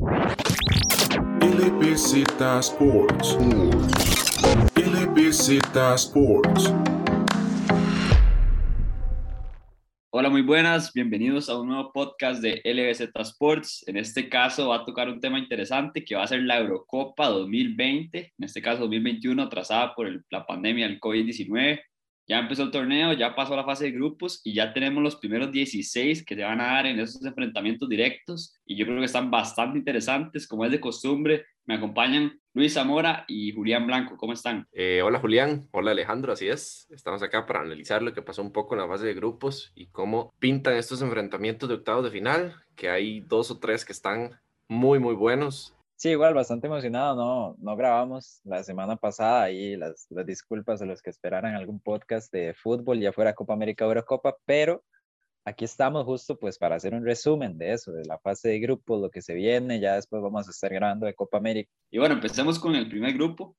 LBZ Sports. Hola, muy buenas, bienvenidos a un nuevo podcast de LBZ Sports. En este caso va a tocar un tema interesante que va a ser la Eurocopa 2020, en este caso 2021, atrasada por la pandemia del COVID-19. Ya empezó el torneo, ya pasó la fase de grupos y ya tenemos los primeros 16 que se van a dar en esos enfrentamientos directos y yo creo que están bastante interesantes, como es de costumbre. Me acompañan Luis Zamora y Julián Blanco. ¿Cómo están? Eh, hola Julián, hola Alejandro, así es. Estamos acá para analizar lo que pasó un poco en la fase de grupos y cómo pintan estos enfrentamientos de octavos de final, que hay dos o tres que están muy, muy buenos Sí, igual, bastante emocionado, no, no grabamos la semana pasada y las, las disculpas a los que esperaran algún podcast de fútbol, ya fuera Copa América o Eurocopa, pero aquí estamos justo pues para hacer un resumen de eso, de la fase de grupos, lo que se viene, ya después vamos a estar grabando de Copa América. Y bueno, empecemos con el primer grupo.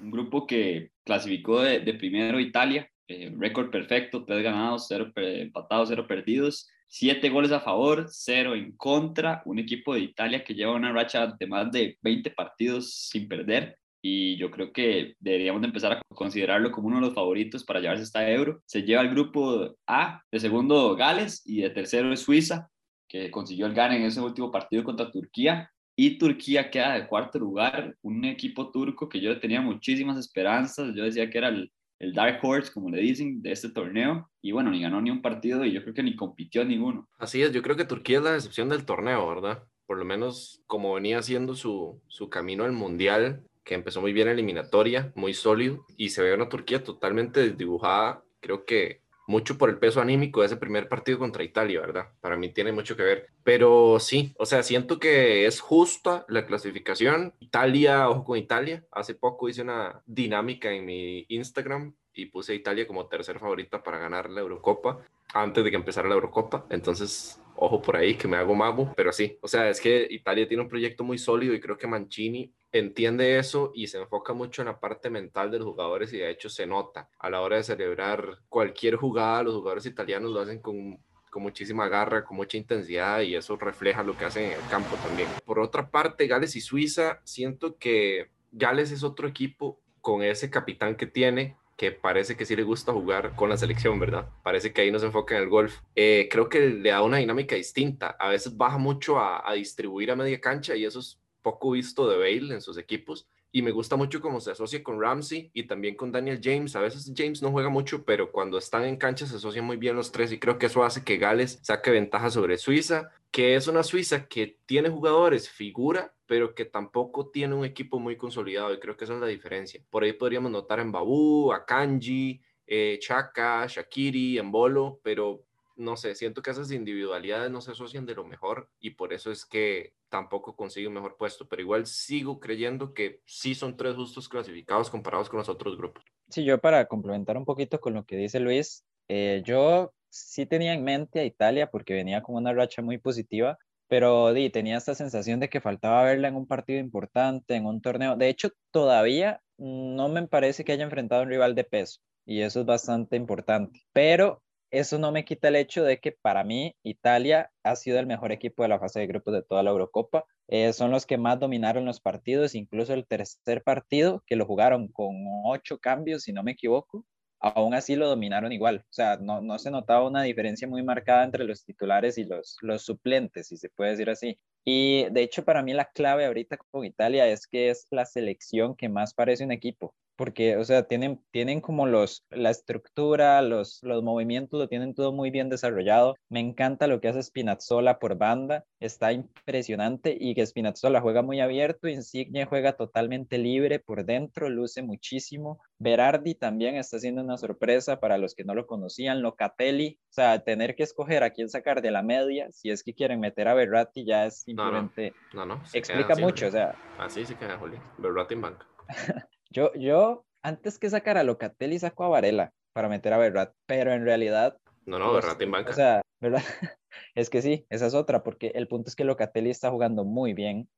Un grupo que clasificó de, de primero Italia, eh, récord perfecto, tres ganados, cero empatados, cero perdidos, siete goles a favor, cero en contra, un equipo de Italia que lleva una racha de más de 20 partidos sin perder y yo creo que deberíamos de empezar a considerarlo como uno de los favoritos para llevarse esta euro. Se lleva el grupo A, de segundo Gales y de tercero es Suiza, que consiguió el gane en ese último partido contra Turquía. Y Turquía queda de cuarto lugar, un equipo turco que yo tenía muchísimas esperanzas, yo decía que era el, el Dark Horse, como le dicen, de este torneo. Y bueno, ni ganó ni un partido y yo creo que ni compitió ninguno. Así es, yo creo que Turquía es la decepción del torneo, ¿verdad? Por lo menos como venía haciendo su, su camino al Mundial, que empezó muy bien eliminatoria, muy sólido, y se ve una Turquía totalmente desdibujada. Creo que mucho por el peso anímico de ese primer partido contra Italia, ¿verdad? Para mí tiene mucho que ver. Pero sí, o sea, siento que es justa la clasificación. Italia, ojo con Italia. Hace poco hice una dinámica en mi Instagram y puse a Italia como tercer favorita para ganar la Eurocopa antes de que empezara la Eurocopa. Entonces, ojo por ahí que me hago mago, pero sí, o sea, es que Italia tiene un proyecto muy sólido y creo que Mancini entiende eso y se enfoca mucho en la parte mental de los jugadores y de hecho se nota a la hora de celebrar cualquier jugada, los jugadores italianos lo hacen con, con muchísima garra, con mucha intensidad y eso refleja lo que hacen en el campo también. Por otra parte, Gales y Suiza, siento que Gales es otro equipo con ese capitán que tiene, que parece que sí le gusta jugar con la selección, ¿verdad? Parece que ahí no se enfoca en el golf. Eh, creo que le da una dinámica distinta. A veces baja mucho a, distribuir a media cancha y eso es poco visto de Bale en sus equipos. Y me gusta mucho cómo se asocia con Ramsey y también con Daniel James. A veces James no juega mucho, pero cuando están en cancha se asocian muy bien los tres y creo que eso hace que Gales saque ventaja sobre Suiza, que es una Suiza que tiene jugadores figura, pero que tampoco tiene un equipo muy consolidado y creo que esa es la diferencia. Por ahí podríamos notar en Babu, a Kanji, eh, Chaka, Shakiri, Embolo, pero no sé, siento que esas individualidades no se asocian de lo mejor y por eso es que tampoco consigue un mejor puesto, pero igual sigo creyendo que sí son tres justos clasificados comparados con los otros grupos. Sí, yo para complementar un poquito con lo que dice Luis, eh, yo sí tenía en mente a Italia porque venía con una racha muy positiva, pero di, tenía esta sensación de que faltaba verla en un partido importante, en un torneo. De hecho, todavía no me parece que haya enfrentado un rival de peso y eso es bastante importante. Pero eso no me quita el hecho de que para mí Italia ha sido el mejor equipo de la fase de grupos de toda la Eurocopa. Eh, son los que más dominaron los partidos, incluso el tercer partido que lo jugaron con ocho cambios, si no me equivoco, aún así lo dominaron igual. O sea, no, no se notaba una diferencia muy marcada entre los titulares y los, los suplentes, si se puede decir así. Y de hecho, para mí la clave ahorita con Italia es que es la selección que más parece un equipo porque, o sea, tienen, tienen como los, la estructura, los, los movimientos, lo tienen todo muy bien desarrollado. Me encanta lo que hace Spinazzola por banda, está impresionante y que Spinazzola juega muy abierto, Insigne juega totalmente libre por dentro, luce muchísimo. Berardi también está siendo una sorpresa para los que no lo conocían, Locatelli, o sea, tener que escoger a quién sacar de la media, si es que quieren meter a Berratti ya es simplemente... No, no, no, explica mucho, o sea... Así se queda, Juli, Berratti en banca. Yo, yo, antes que sacar a Locatelli, saco a Varela para meter a Berrat, pero en realidad... No, no, Berrat en banca. O sea, ¿verdad? es que sí, esa es otra, porque el punto es que Locatelli está jugando muy bien.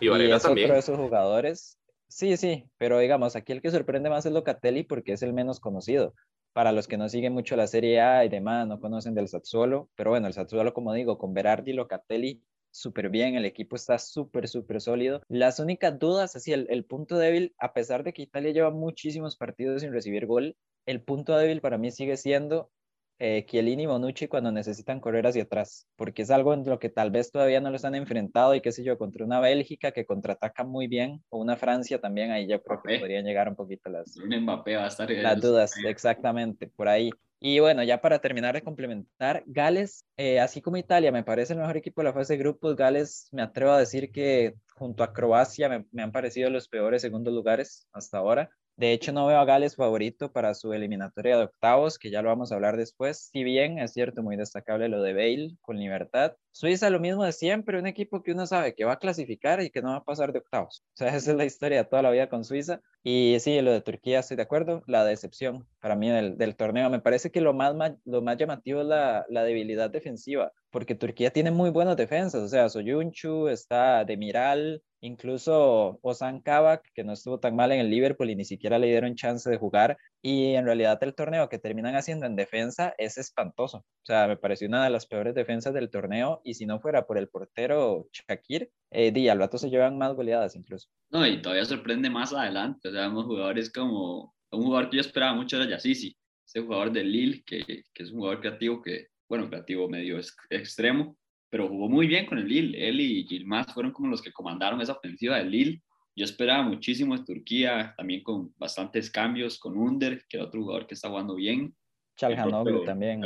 Y Varela es también. otro de esos jugadores. Sí, sí, pero digamos, aquí el que sorprende más es Locatelli porque es el menos conocido. Para los que no siguen mucho la Serie A y demás, no conocen del Sassuolo, pero bueno, el Sassuolo, como digo, con Berardi y Locatelli, súper bien, el equipo está súper, súper sólido. Las únicas dudas, así, el, el punto débil, a pesar de que Italia lleva muchísimos partidos sin recibir gol, el punto débil para mí sigue siendo eh, Chiellini y Bonucci cuando necesitan correr hacia atrás, porque es algo en lo que tal vez todavía no los han enfrentado y qué sé yo, contra una Bélgica que contraataca muy bien, o una Francia también, ahí yo creo que podrían llegar un poquito las, Mbappé va a estar las dudas, exactamente, por ahí. Y bueno, ya para terminar de complementar, Gales, eh, así como Italia, me parece el mejor equipo de la fase de grupos. Gales, me atrevo a decir que junto a Croacia me, me han parecido los peores segundos lugares hasta ahora. De hecho, no veo a Gales favorito para su eliminatoria de octavos, que ya lo vamos a hablar después. Si bien es cierto, muy destacable lo de Bale con libertad. Suiza, lo mismo de siempre, un equipo que uno sabe que va a clasificar y que no va a pasar de octavos. O sea, esa es la historia de toda la vida con Suiza. Y sí, lo de Turquía, estoy de acuerdo. La decepción para mí del, torneo. Me parece que lo más, lo más llamativo es la, la debilidad defensiva, porque Turquía tiene muy buenas defensas. O sea, Soyunchu, está Demiral, Incluso Ozan Kabak, que no estuvo tan mal en el Liverpool y ni siquiera le dieron chance de jugar. Y en realidad el torneo que terminan haciendo en defensa es espantoso. O sea, me pareció una de las peores defensas del torneo. Y si no fuera por el portero Shakir, eh, di, al rato se llevan más goleadas incluso. No, y todavía sorprende más adelante. O sea, vemos jugadores como un jugador que yo esperaba mucho era Yassisi, ese jugador de Lille, que, que es un jugador creativo que, bueno, creativo medio extremo, pero jugó muy bien con el Lille. Él y Gilmaz fueron como los que comandaron esa ofensiva del Lille. Yo esperaba muchísimo de Turquía, también con bastantes cambios, con Under, que es otro jugador que está jugando bien. Chalhanoglu también.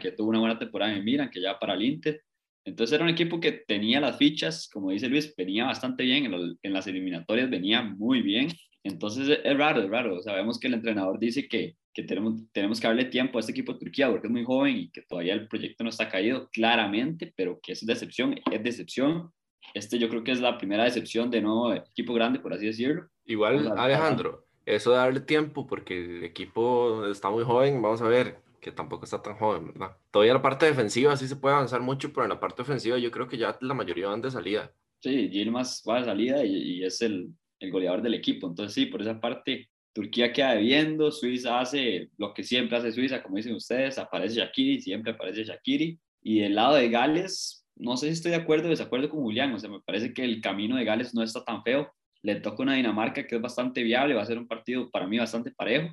que tuvo una buena temporada en Milan, que ya para el Inter. Entonces era un equipo que tenía las fichas, como dice Luis, venía bastante bien, en, en las eliminatorias venía muy bien. Entonces es raro, es raro. Sabemos que el entrenador dice que que tenemos, tenemos que darle tiempo a este equipo de Turquía porque es muy joven y que todavía el proyecto no está caído claramente, pero que es decepción, es decepción. Este yo creo que es la primera decepción de nuevo equipo grande, por así decirlo. Igual, Alejandro, eso de darle tiempo porque el equipo está muy joven, vamos a ver, que tampoco está tan joven, ¿verdad? Todavía la parte defensiva sí se puede avanzar mucho, pero en la parte ofensiva yo creo que ya la mayoría van de salida. Sí, Gilmas va de salida y, y es el, el goleador del equipo, entonces sí, por esa parte Turquía queda debiendo, Suiza hace lo que siempre hace Suiza, como dicen ustedes, aparece Shakiri, siempre aparece Shakiri. Y del lado de Gales, no sé si estoy de acuerdo o desacuerdo con Julián, o sea, me parece que el camino de Gales no está tan feo. Le toca una Dinamarca que es bastante viable, va a ser un partido para mí bastante parejo.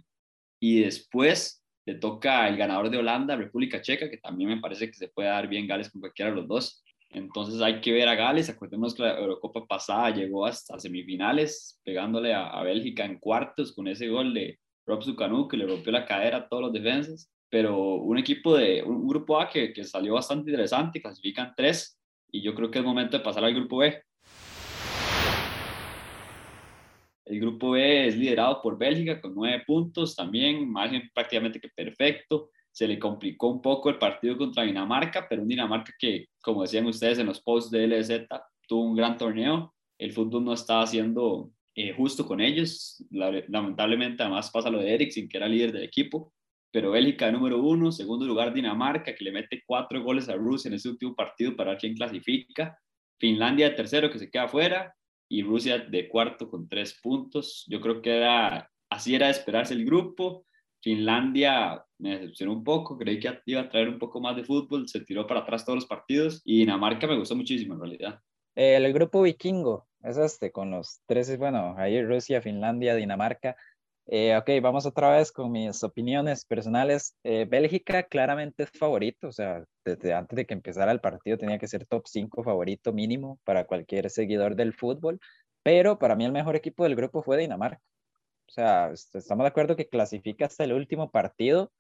Y después le toca el ganador de Holanda, República Checa, que también me parece que se puede dar bien Gales con cualquiera de los dos. Entonces hay que ver a Gales. Acordémonos que la Eurocopa pasada llegó hasta semifinales, pegándole a, Bélgica en cuartos con ese gol de Rob Zucanu, que le rompió la cadera a todos los defensas. Pero un equipo de un, grupo A que, que salió bastante interesante, clasifican tres, y yo creo que es momento de pasar al grupo B. El grupo B es liderado por Bélgica con nueve puntos, también margen prácticamente que perfecto se le complicó un poco el partido contra Dinamarca, pero un Dinamarca que, como decían ustedes en los posts de LZ, tuvo un gran torneo. El fútbol no estaba siendo eh, justo con ellos. Lamentablemente, además pasa lo de Eriksen, que era líder del equipo. Pero Bélgica número uno, segundo lugar Dinamarca, que le mete cuatro goles a Rusia en ese último partido para ver quién clasifica. Finlandia de tercero, que se queda fuera. Y Rusia de cuarto con tres puntos. Yo creo que era, así era de esperarse el grupo Finlandia me decepcionó un poco, creí que iba a traer un poco más de fútbol, se tiró para atrás todos los partidos y Dinamarca me gustó muchísimo en realidad. el grupo vikingo es este, con los tres, bueno, ahí Rusia, Finlandia, Dinamarca. Eh, ok, vamos otra vez con mis opiniones personales. Eh, Bélgica claramente es favorito, o sea, desde antes de que empezara el partido tenía que ser top 5 favorito mínimo para cualquier seguidor del fútbol, pero para mí el mejor equipo del grupo fue Dinamarca. O sea, estamos de acuerdo que clasifica hasta el último partido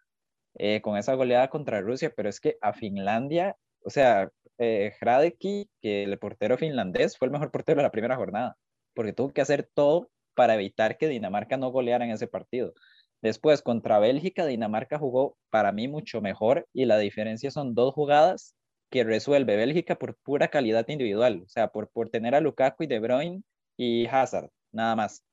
eh, con esa goleada contra Rusia, pero es que a Finlandia, o sea, eh, Hradecki, que el portero finlandés, fue el mejor portero de la primera jornada, porque tuvo que hacer todo para evitar que Dinamarca no goleara en ese partido. Después, contra Bélgica, Dinamarca jugó para mí mucho mejor y la diferencia son dos jugadas que resuelve Bélgica por pura calidad individual, o sea, por, por tener a Lukaku y De Bruyne y Hazard, nada más.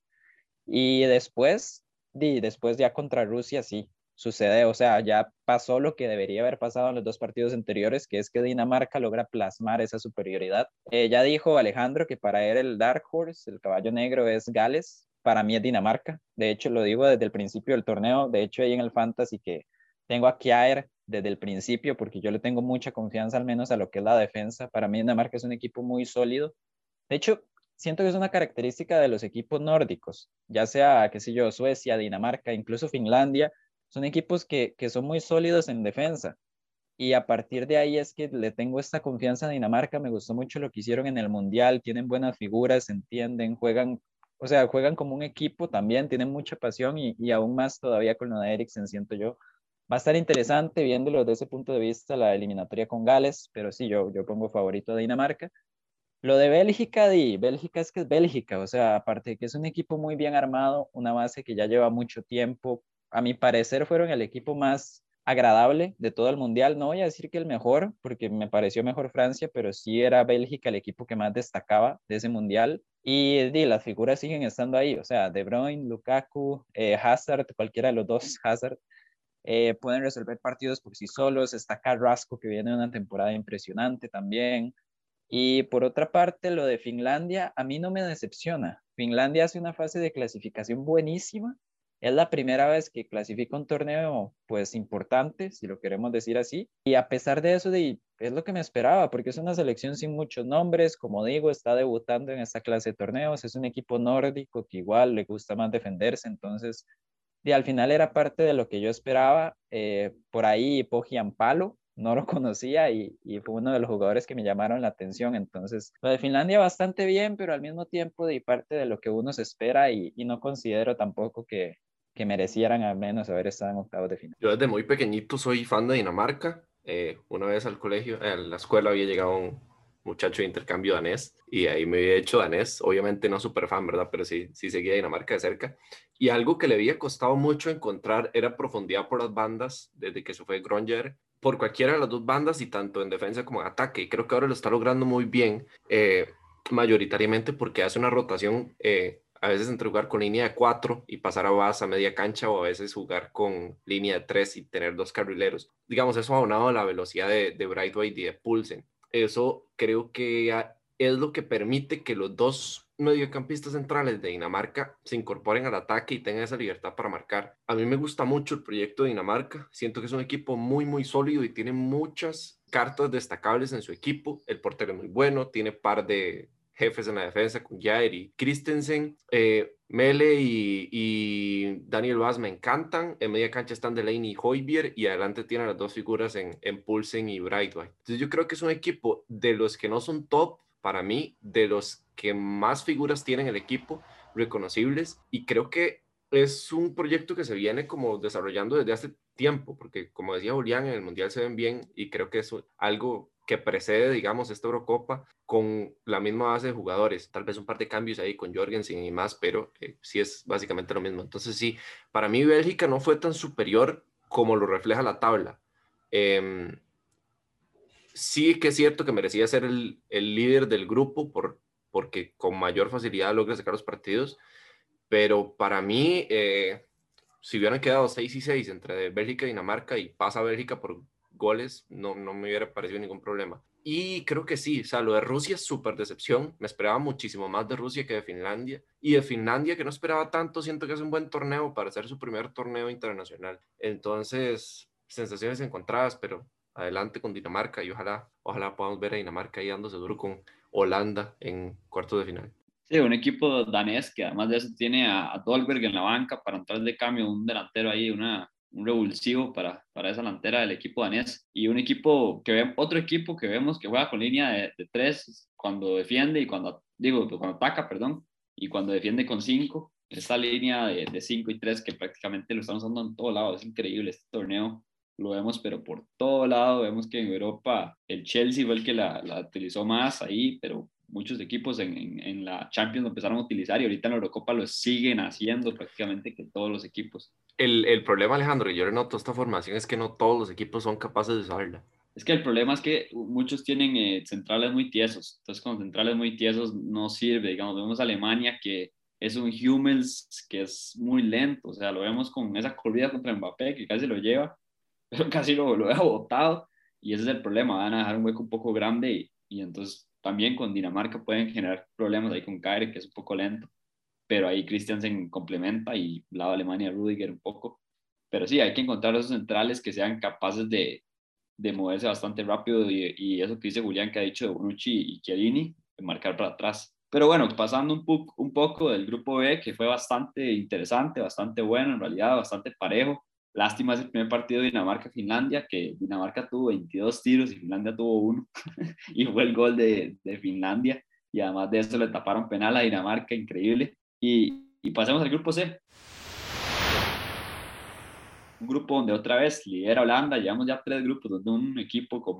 Y después, y después ya contra Rusia, sí, sucede, o sea, ya pasó lo que debería haber pasado en los dos partidos anteriores, que es que Dinamarca logra plasmar esa superioridad. Eh, ya dijo Alejandro que para él el Dark Horse, el caballo negro, es Gales. para mí es Dinamarca. De hecho, lo digo desde el principio del torneo. De hecho, ahí en el Fantasy que tengo a Kjaer desde el principio porque yo le tengo mucha confianza al menos a lo que es la defensa. Para mí Dinamarca es un equipo muy sólido. De hecho, siento que es una característica de los equipos nórdicos, ya sea, qué sé yo, Suecia, Dinamarca, incluso Finlandia, son equipos que, que son muy sólidos en defensa. Y a partir de ahí es que le tengo esta confianza a Dinamarca, me gustó mucho lo que hicieron en el Mundial, tienen buenas figuras, entienden, juegan, o sea, juegan como un equipo también, tienen mucha pasión y, y aún más todavía con lo de Eriksen, siento yo. Va a estar interesante viéndolo desde ese punto de vista la eliminatoria con Gales, pero sí, yo, yo pongo favorito a Dinamarca. Lo de Bélgica, di, Bélgica es que es Bélgica, o sea, aparte de que es un equipo muy bien armado, una base que ya lleva mucho tiempo, a mi parecer fueron el equipo más agradable de todo el mundial. No voy a decir que el mejor, porque me pareció mejor Francia, pero sí era Bélgica el equipo que más destacaba de ese mundial. Y di, las figuras siguen estando ahí, o sea, De Bruyne, Lukaku, eh, Hazard, cualquiera de los dos, Hazard, eh, pueden resolver partidos por sí solos. Está Carrasco, que viene una temporada impresionante también. Y por otra parte, lo de Finlandia a mí no me decepciona. Finlandia hace una fase de clasificación buenísima. Es la primera vez que clasifica un torneo pues importante, si lo queremos decir así. Y a pesar de eso, de, es lo que me esperaba, porque es una selección sin muchos nombres. Como digo, está debutando en esta clase de torneos. Es un equipo nórdico que igual le gusta más defenderse. Entonces, y al final era parte de lo que yo esperaba. Eh, por ahí Pogian Palo, no lo conocía y, fue uno de los jugadores que me llamaron la atención. Entonces, lo de Finlandia bastante bien, pero al mismo tiempo de parte de lo que uno se espera y, no considero tampoco que, que, merecieran al menos haber estado en octavos de final. Yo desde muy pequeñito soy fan de Dinamarca. Eh, una vez al colegio, a la escuela había llegado un muchacho de intercambio danés y ahí me había hecho danés, obviamente no súper fan, ¿verdad? Pero sí, sí seguía Dinamarca de cerca. Y algo que le había costado mucho encontrar era profundidad por las bandas desde que se fue Gronger por cualquiera de las dos bandas y tanto en defensa como en ataque. Y creo que ahora lo está logrando muy bien, eh, mayoritariamente porque hace una rotación, eh, a veces entre jugar con línea de cuatro y pasar a base a media cancha o a veces jugar con línea de tres y tener dos carrileros. Digamos, eso aunado a la velocidad de, de Brightway y de Pulsen. Eso creo que es lo que permite que los dos mediocampistas centrales de Dinamarca se incorporen al ataque y tengan esa libertad para marcar. A mí me gusta mucho el proyecto de Dinamarca. Siento que es un equipo muy, muy sólido y tiene muchas cartas destacables en su equipo. El portero es muy bueno, tiene par de jefes en la defensa con Jair y Christensen. Eh, Mele y, Daniel Vaz me encantan. En media cancha están Delaney y Hoybier y adelante tienen las dos figuras en, en Pulsen y Brightway. Entonces yo creo que es un equipo de los que no son top, para mí, de los que más figuras tienen el equipo reconocibles y creo que es un proyecto que se viene como desarrollando desde hace tiempo, porque como decía Julián, en el Mundial se ven bien y creo que es algo que precede, digamos, esta Eurocopa con la misma base de jugadores, tal vez un par de cambios ahí con Jorgensen y más, pero eh, sí es básicamente lo mismo. Entonces sí, para mí Bélgica no fue tan superior como lo refleja la tabla. Eh, sí que es cierto que merecía ser el, líder del grupo por, porque con mayor facilidad logra sacar los partidos, pero para mí, eh, si hubieran quedado 6 y 6 entre Bélgica y Dinamarca y pasa Bélgica por goles, no, no me hubiera parecido ningún problema. Y creo que sí, o sea, lo de Rusia es súper decepción. Me esperaba muchísimo más de Rusia que de Finlandia. Y de Finlandia, que no esperaba tanto, siento que es un buen torneo para ser su primer torneo internacional. Entonces, sensaciones encontradas, pero adelante con Dinamarca y ojalá, ojalá podamos ver a Dinamarca ahí dándose duro con Holanda en cuartos de final. Sí, un equipo danés que además de eso tiene a, Dolberg en la banca para entrar de cambio, un delantero ahí, una, un revulsivo para, para esa delantera del equipo danés y un equipo que ve, otro equipo que vemos que juega con línea de, tres cuando defiende y cuando, digo, cuando ataca, perdón, y cuando defiende con cinco, esta línea de, de cinco y tres que prácticamente lo estamos usando en todo lado, es increíble este torneo lo vemos, pero por todo lado, vemos que en Europa el Chelsea fue el que la, la utilizó más ahí, pero muchos equipos en, en, la Champions lo empezaron a utilizar y ahorita en la Eurocopa lo siguen haciendo prácticamente que todos los equipos. El, el problema, Alejandro, yo noto esta formación es que no todos los equipos son capaces de usarla. Es que el problema es que muchos tienen eh, centrales muy tiesos, entonces con centrales muy tiesos no sirve, digamos, vemos Alemania que es un Hummels que es muy lento, o sea, lo vemos con esa corrida contra Mbappé que casi lo lleva, pero casi lo, lo he botado. Y ese es el problema, van a dejar un hueco un poco grande y, y entonces también con Dinamarca pueden generar problemas ahí con Kairi, que es un poco lento. pero ahí Christiansen complementa y lado Alemania Rudiger un poco. Pero sí, hay que encontrar esos centrales que sean capaces de, de moverse bastante rápido y, y, eso que dice Julián que ha dicho de Bonucci y Chiellini, de marcar para atrás. Pero bueno, pasando un, po un poco del grupo B, que fue bastante interesante, bastante bueno en realidad, bastante parejo. Lástima ese primer partido de Dinamarca-Finlandia, que Dinamarca tuvo 22 tiros y Finlandia tuvo uno, y fue el gol de, de, Finlandia. Y además de eso le taparon penal a Dinamarca, increíble. Y, y pasemos al grupo C. Un grupo donde otra vez lidera Holanda, llevamos ya tres grupos donde un equipo con,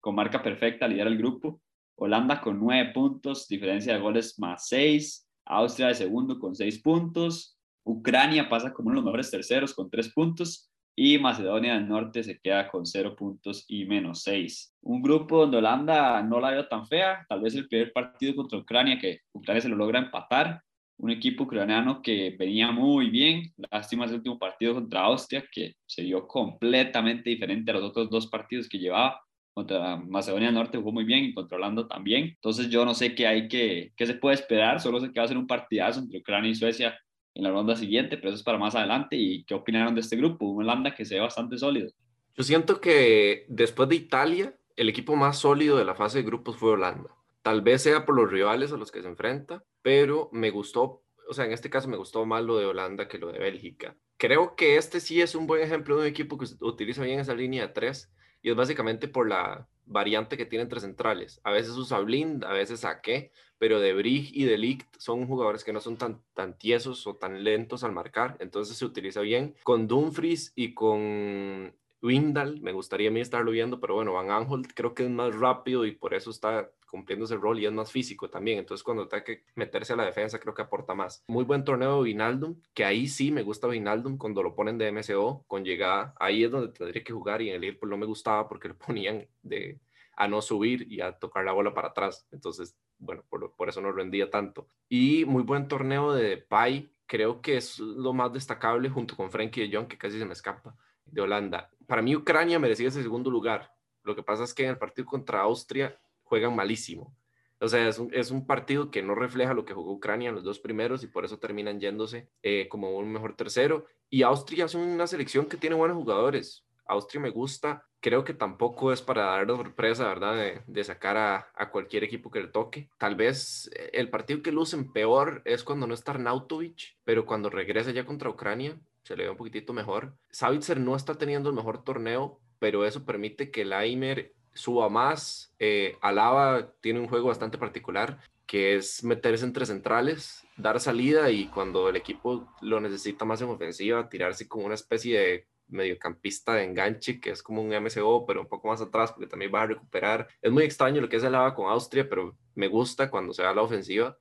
con marca perfecta lidera el grupo. Holanda con nueve puntos, diferencia de goles más seis. Austria de segundo con seis puntos. Ucrania pasa como uno de los mejores terceros con tres puntos y Macedonia del Norte se queda con cero puntos y menos seis. Un grupo donde Holanda no la veo tan fea, tal vez el primer partido contra Ucrania, que Ucrania se lo logra empatar. Un equipo ucraniano que venía muy bien, lástima ese último partido contra Austria, que se dio completamente diferente a los otros dos partidos que llevaba. Contra Macedonia del Norte jugó muy bien y contra Holanda también. Entonces yo no sé qué hay que, qué se puede esperar, solo sé que va a ser un partidazo entre Ucrania y Suecia en la ronda siguiente, pero eso es para más adelante. ¿Y qué opinaron de este grupo? Un Holanda que se ve bastante sólido. Yo siento que después de Italia, el equipo más sólido de la fase de grupos fue Holanda. Tal vez sea por los rivales a los que se enfrenta, pero me gustó, o sea, en este caso me gustó más lo de Holanda que lo de Bélgica. Creo que este sí es un buen ejemplo de un equipo que utiliza bien esa línea de tres y es básicamente por la variante que tiene entre centrales. A veces usa Blind, a veces Saque, pero De y De Ligt son jugadores que no son tan, tan tiesos o tan lentos al marcar, entonces se utiliza bien. Con Dumfries y con Windal, me gustaría a mí estarlo viendo, pero bueno, Van Aanholt creo que es más rápido y por eso está cumpliendo ese rol y es más físico también. Entonces, cuando tenga que meterse a la defensa, creo que aporta más. Muy buen torneo de Vinaldum, que ahí sí me gusta Vinaldum cuando lo ponen de MCO con llegada. Ahí es donde tendría que jugar y en el Liverpool no me gustaba porque lo ponían de a no subir y a tocar la bola para atrás. Entonces, bueno, por, por eso no rendía tanto. Y muy buen torneo de Pai, creo que es lo más destacable junto con Frankie de Jong, que casi se me escapa, de Holanda. Para mí Ucrania merecía ese segundo lugar. Lo que pasa es que en el partido contra Austria juegan malísimo. O sea, es un, es un partido que no refleja lo que jugó Ucrania en los dos primeros y por eso terminan yéndose eh, como un mejor tercero. Y Austria es una selección que tiene buenos jugadores. Austria me gusta. Creo que tampoco es para dar sorpresa, ¿verdad? De, sacar a, cualquier equipo que le toque. Tal vez eh, el partido que lucen peor es cuando no está Arnautovic, pero cuando regresa ya contra Ucrania se le ve un poquitito mejor. Savitzer no está teniendo el mejor torneo, pero eso permite que Laimer suba más. Eh, Alaba tiene un juego bastante particular que es meterse entre centrales, dar salida y cuando el equipo lo necesita más en ofensiva, tirarse como una especie de mediocampista de enganche, que es como un MCO, pero un poco más atrás, porque también va a recuperar. Es muy extraño lo que se lava con Austria, pero me gusta cuando se da la ofensiva.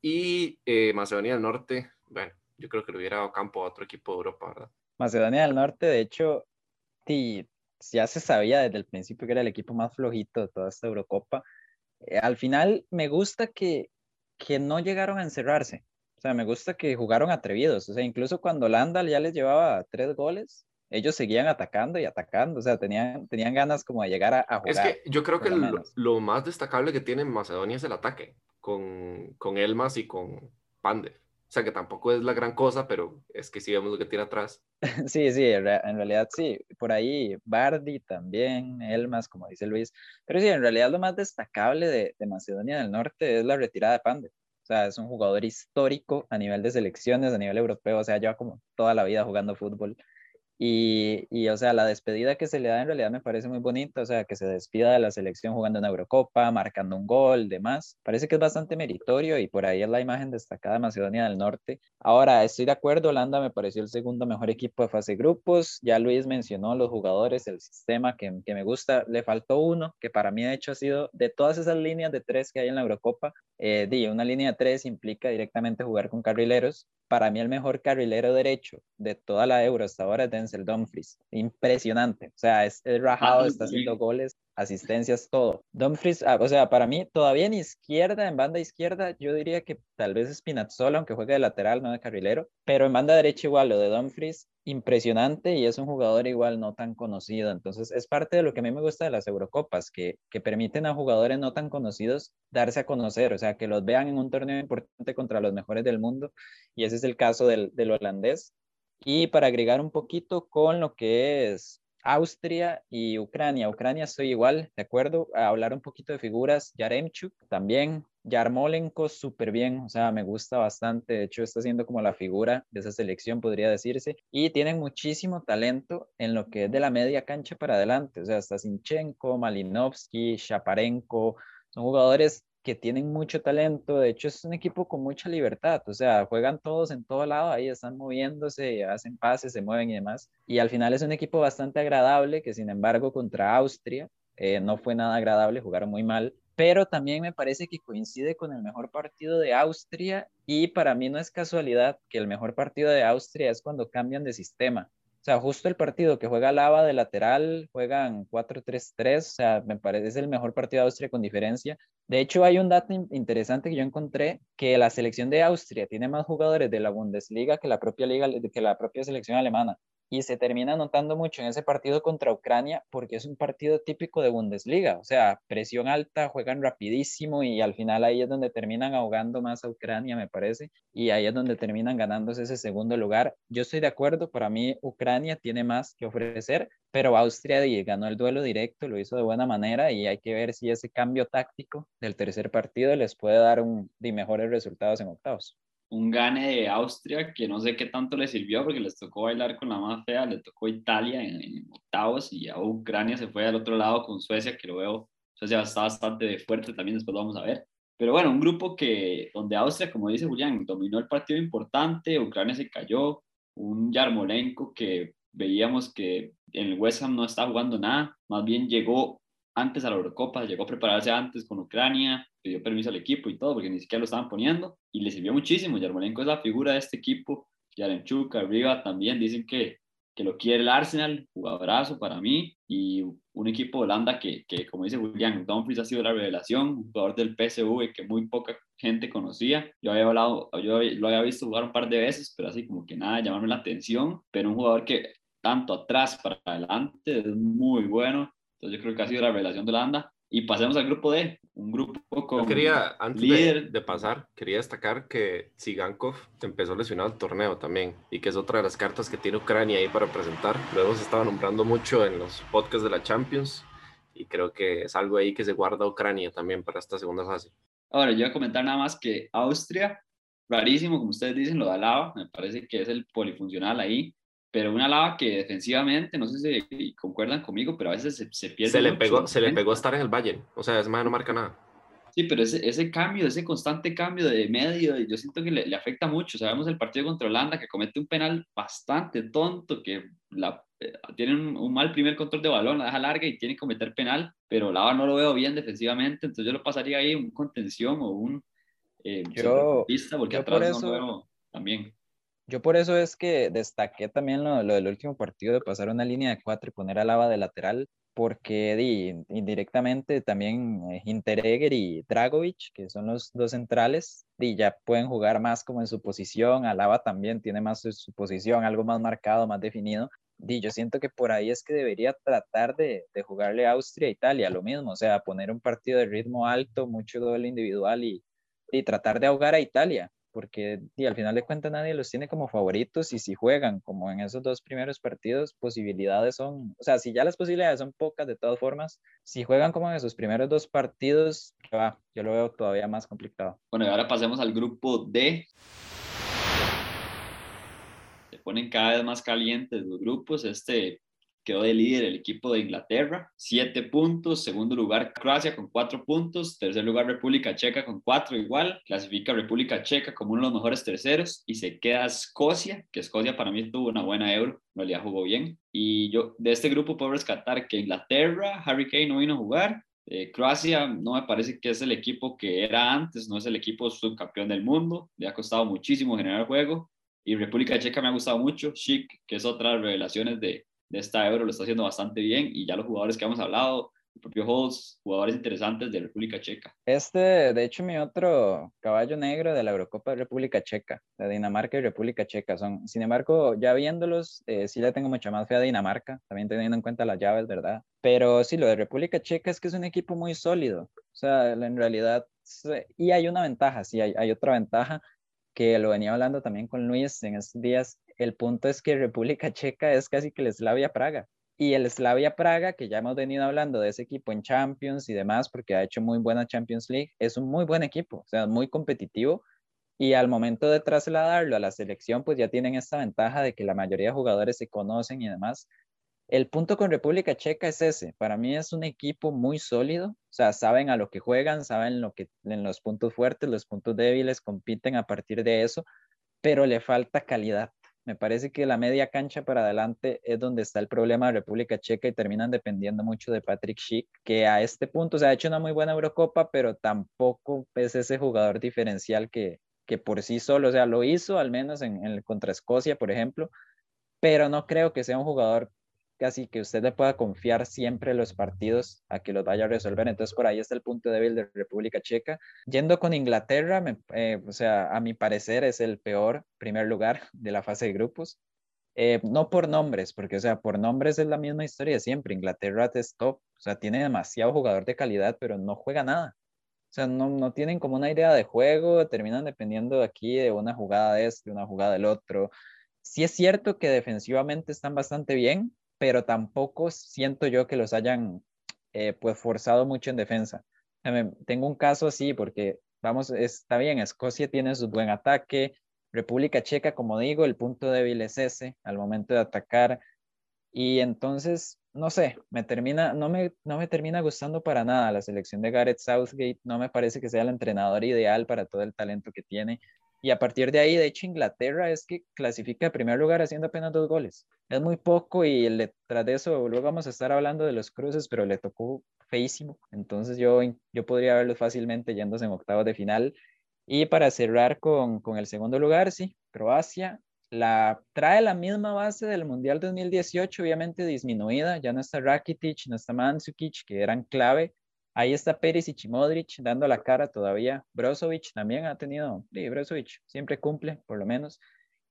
Y eh, Macedonia del Norte, bueno, yo creo que le hubiera dado campo a otro equipo de Europa, ¿verdad? Macedonia del Norte, de hecho, sí, ya se sabía desde el principio que era el equipo más flojito de toda esta Eurocopa. Eh, al final, me gusta que, que no llegaron a encerrarse. O sea, me gusta que jugaron atrevidos. O sea, incluso cuando Landa ya les llevaba tres goles, ellos seguían atacando y atacando, o sea, tenían, tenían ganas como de llegar a, jugar. Es que yo creo que lo, más destacable que tiene Macedonia es el ataque, con, con Elmas y con Pandev. O sea, que tampoco es la gran cosa, pero es que sí vemos lo que tiene atrás. Sí, sí, en realidad sí. Por ahí Bardi también, Elmas, como dice Luis. Pero sí, en realidad lo más destacable de, de Macedonia del Norte es la retirada de Pandev. O sea, es un jugador histórico a nivel de selecciones, a nivel europeo, o sea, lleva como toda la vida jugando fútbol. Y, y, o sea, la despedida que se le da en realidad me parece muy bonita, o sea, que se despida de la selección jugando en Eurocopa, marcando un gol, demás. Parece que es bastante meritorio y por ahí es la imagen destacada de Macedonia del Norte. Ahora, estoy de acuerdo, Holanda me pareció el segundo mejor equipo de fase grupos. Ya Luis mencionó los jugadores, el sistema que, que me gusta. Le faltó uno, que para mí de hecho ha sido de todas esas líneas de tres que hay en la Eurocopa, eh, una línea de tres implica directamente jugar con carrileros para mí el mejor carrilero derecho de toda la Euro hasta ahora es Denzel Dumfries. Impresionante. O sea, es, rajado, está haciendo goles. Asistencias, todo. Dumfries, ah, o sea, para mí todavía en izquierda, en banda izquierda, yo diría que tal vez Spinazzola, aunque juegue de lateral, no de carrilero, pero en banda derecha igual, lo de Dumfries, impresionante y es un jugador igual no tan conocido. Entonces, es parte de lo que a mí me gusta de las Eurocopas, que, que permiten a jugadores no tan conocidos darse a conocer, o sea, que los vean en un torneo importante contra los mejores del mundo, y ese es el caso del, del holandés. Y para agregar un poquito con lo que es Austria y Ucrania. Ucrania estoy igual, de acuerdo, a hablar un poquito de figuras. Yaremchuk también, Yarmolenko súper bien, o sea, me gusta bastante, de hecho está siendo como la figura de esa selección, podría decirse, y tienen muchísimo talento en lo que es de la media cancha para adelante, o sea, está Sinchenko, Malinovsky, Shaparenko, son jugadores que tienen mucho talento, de hecho es un equipo con mucha libertad, o sea, juegan todos en todo lado, ahí están moviéndose, hacen pases, se mueven y demás, y al final es un equipo bastante agradable, que sin embargo contra Austria eh, no fue nada agradable, jugaron muy mal, pero también me parece que coincide con el mejor partido de Austria y para mí no es casualidad que el mejor partido de Austria es cuando cambian de sistema. O sea, justo el partido que juega Lava de lateral, juegan 4-3-3, o sea, me parece es el mejor partido de Austria con diferencia. De hecho, hay un dato interesante que yo encontré, que la selección de Austria tiene más jugadores de la Bundesliga que la propia liga, que la propia selección alemana y se termina notando mucho en ese partido contra Ucrania porque es un partido típico de Bundesliga, o sea, presión alta, juegan rapidísimo y al final ahí es donde terminan ahogando más a Ucrania, me parece, y ahí es donde terminan ganándose ese segundo lugar. Yo estoy de acuerdo, para mí Ucrania tiene más que ofrecer, pero Austria ganó el duelo directo, lo hizo de buena manera y hay que ver si ese cambio táctico del tercer partido les puede dar un, de mejores resultados en octavos un gane de Austria que no sé qué tanto le sirvió porque les tocó bailar con la más fea, le tocó Italia en, octavos y a Ucrania se fue al otro lado con Suecia, que lo veo, Suecia está bastante fuerte también, después lo vamos a ver. Pero bueno, un grupo que donde Austria, como dice Julián, dominó el partido importante, Ucrania se cayó, un Yarmolenko que veíamos que en el West Ham no está jugando nada, más bien llegó antes a la Eurocopa, llegó a prepararse antes con Ucrania, pidió permiso al equipo y todo, porque ni siquiera lo estaban poniendo, y le sirvió muchísimo. Yarmolenko es la figura de este equipo, Yarenchuk, arriba también dicen que, que lo quiere el Arsenal, jugadorazo para mí, y un equipo de Holanda que, que como dice Julián, Dumfries ha sido la revelación, un jugador del PSV que muy poca gente conocía. Yo había hablado, yo lo había visto jugar un par de veces, pero así como que nada, llamarme la atención, pero un jugador que tanto atrás para adelante es muy bueno yo creo que ha sido la revelación de Holanda. Y pasemos al grupo D, un grupo con Yo quería, antes líder. De, pasar, quería destacar que Sigankov empezó lesionado el torneo también y que es otra de las cartas que tiene Ucrania ahí para presentar. Luego se estaba nombrando mucho en los podcasts de la Champions y creo que es algo ahí que se guarda Ucrania también para esta segunda fase. Ahora, yo voy a comentar nada más que Austria, rarísimo, como ustedes dicen, lo de Alaba, me parece que es el polifuncional ahí pero una lava que defensivamente, no sé si concuerdan conmigo, pero a veces se, se pierde. Se le, pegó, se le pegó estar en el Bayern, o sea, ese más no marca nada. Sí, pero ese, ese cambio, ese constante cambio de medio, yo siento que le, le, afecta mucho. Sabemos el partido contra Holanda que comete un penal bastante tonto, que la, eh, tiene un, mal primer control de balón, la deja larga y tiene que cometer penal, pero Lava no lo veo bien defensivamente, entonces yo lo pasaría ahí un contención o un eh, yo, porque atrás no lo veo también. Yo por eso es que destaqué también lo, del último partido de pasar una línea de cuatro y poner a Lava de lateral, porque di, indirectamente también eh, Hinteregger y Dragovic, que son los dos centrales, di, ya pueden jugar más como en su posición. Alaba también tiene más su, posición, algo más marcado, más definido. Di, yo siento que por ahí es que debería tratar de, jugarle a Austria e Italia, lo mismo, o sea, poner un partido de ritmo alto, mucho doble individual y tratar de ahogar a Italia porque y al final de cuentas nadie los tiene como favoritos y si juegan como en esos dos primeros partidos, posibilidades son, o sea, si ya las posibilidades son pocas de todas formas, si juegan como en esos primeros dos partidos, va, yo lo veo todavía más complicado. Bueno, y ahora pasemos al grupo D. Se ponen cada vez más calientes los grupos. Este quedó de líder el equipo de Inglaterra, siete puntos, segundo lugar Croacia con cuatro puntos, tercer lugar República Checa con cuatro igual, clasifica República Checa como uno de los mejores terceros y se queda Escocia, que Escocia para mí tuvo una buena euro, en realidad jugó bien. Y yo de este grupo puedo rescatar que Inglaterra, Harry Kane no vino a jugar, eh, Croacia no me parece que es el equipo que era antes, no es el equipo subcampeón del mundo, le ha costado muchísimo generar juego. Y República Checa me ha gustado mucho, Chic, que es otra revelaciones de, de esta Euro lo está haciendo bastante bien y ya los jugadores que hemos hablado, el propio Holz, jugadores interesantes de República Checa. Este, de hecho, mi otro caballo negro de la Eurocopa de República Checa, de Dinamarca y República Checa son. Sin embargo, ya viéndolos, eh, sí le tengo mucha más fe a Dinamarca, también teniendo en cuenta las llaves, ¿verdad? Pero sí, lo de República Checa es que es un equipo muy sólido. O sea, en realidad, y hay una ventaja, sí, hay, hay otra ventaja que lo venía hablando también con Luis en estos días. El punto es que República Checa es casi que el Slavia Praga y el Slavia Praga, que ya hemos venido hablando de ese equipo en Champions y demás, porque ha hecho muy buena Champions League, es un muy buen equipo, o sea, muy competitivo. Y al momento de trasladarlo a la selección, pues ya tienen esta ventaja de que la mayoría de jugadores se conocen y demás. El punto con República Checa es ese. Para mí es un equipo muy sólido, o sea, saben a lo que juegan, saben lo que en los puntos fuertes, los puntos débiles, compiten a partir de eso, pero le falta calidad. Me parece que la media cancha para adelante es donde está el problema de República Checa y terminan dependiendo mucho de Patrick Schick, que a este punto se ha hecho una muy buena Eurocopa, pero tampoco es ese jugador diferencial que, que por sí solo, o sea, lo hizo al menos en, en contra Escocia, por ejemplo, pero no creo que sea un jugador casi que usted le pueda confiar siempre los partidos a que los vaya a resolver. Entonces, por ahí está el punto débil de República Checa. Yendo con Inglaterra, eh, o sea, a mi parecer es el peor primer lugar de la fase de grupos. Eh, no por nombres, porque, o sea, por nombres es la misma historia siempre. Inglaterra es top, o sea, tiene demasiado jugador de calidad, pero no juega nada. O sea, no, no tienen como una idea de juego, terminan dependiendo de aquí de una jugada de este, una jugada del otro. Sí es cierto que defensivamente están bastante bien, pero tampoco siento yo que los hayan eh, pues forzado mucho en defensa. Tengo un caso así porque, vamos, está bien, Escocia tiene su buen ataque, República Checa, como digo, el punto débil es ese al momento de atacar. Y entonces, no sé, me termina, no, me, no me termina gustando para nada la selección de Gareth Southgate. No me parece que sea el entrenador ideal para todo el talento que tiene. Y a partir de ahí, de hecho, Inglaterra es que clasifica en primer lugar haciendo apenas dos goles. Es muy poco y le, tras de eso, luego vamos a estar hablando de los cruces, pero le tocó feísimo. Entonces yo, yo podría verlo fácilmente yéndose en octavos de final. Y para cerrar con, con el segundo lugar, sí, Croacia. La, trae la misma base del Mundial 2018, obviamente disminuida. Ya no está Rakitic, no está Mandzukic, que eran clave Ahí está Pérez y Chimodric dando la cara todavía. Brozovic también ha tenido, sí, Brozovic siempre cumple, por lo menos.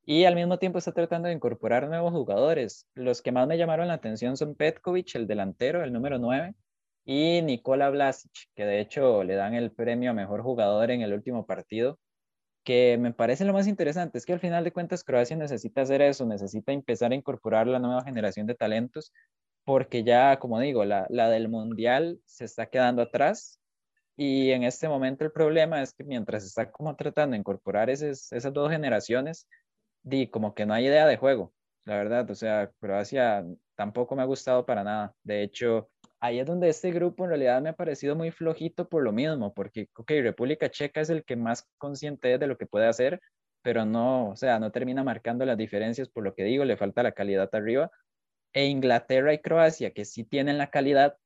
Y al mismo tiempo está tratando de incorporar nuevos jugadores. Los que más me llamaron la atención son Petkovic, el delantero, el número 9, y Nikola Vlasic, que de hecho le dan el premio a mejor jugador en el último partido. Que me parece lo más interesante es que al final de cuentas Croacia necesita hacer eso, necesita empezar a incorporar la nueva generación de talentos porque ya, como digo, la, del mundial se está quedando atrás y en este momento el problema es que mientras está como tratando de incorporar esas, esas dos generaciones, di como que no hay idea de juego, la verdad, o sea, Croacia tampoco me ha gustado para nada. De hecho, ahí es donde este grupo en realidad me ha parecido muy flojito por lo mismo, porque, ok, República Checa es el que más consciente es de lo que puede hacer, pero no, o sea, no termina marcando las diferencias por lo que digo, le falta la calidad arriba e Inglaterra y Croacia, que sí tienen la calidad,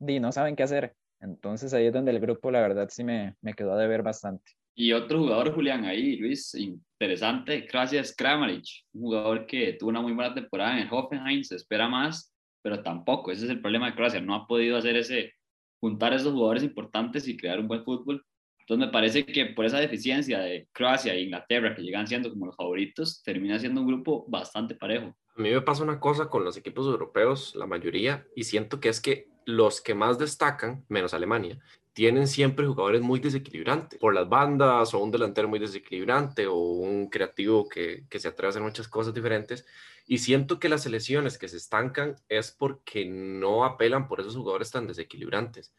y no saben qué hacer. Entonces ahí es donde el grupo, la verdad, sí me, me quedó de ver bastante. Y otro jugador, Julián, ahí, Luis, interesante, Croacia es Kramaric, un jugador que tuvo una muy buena temporada en el Hoffenheim, se espera más, pero tampoco, ese es el problema de Croacia, no ha podido hacer ese, juntar esos jugadores importantes y crear un buen fútbol. Entonces me parece que por esa deficiencia de Croacia e Inglaterra, que llegan siendo como los favoritos, termina siendo un grupo bastante parejo. A mí me pasa una cosa con los equipos europeos, la mayoría, y siento que es que los que más destacan, menos Alemania, tienen siempre jugadores muy desequilibrantes por las bandas o un delantero muy desequilibrante o un creativo que, que se atreve a hacer muchas cosas diferentes. Y siento que las selecciones que se estancan es porque no apelan por esos jugadores tan desequilibrantes.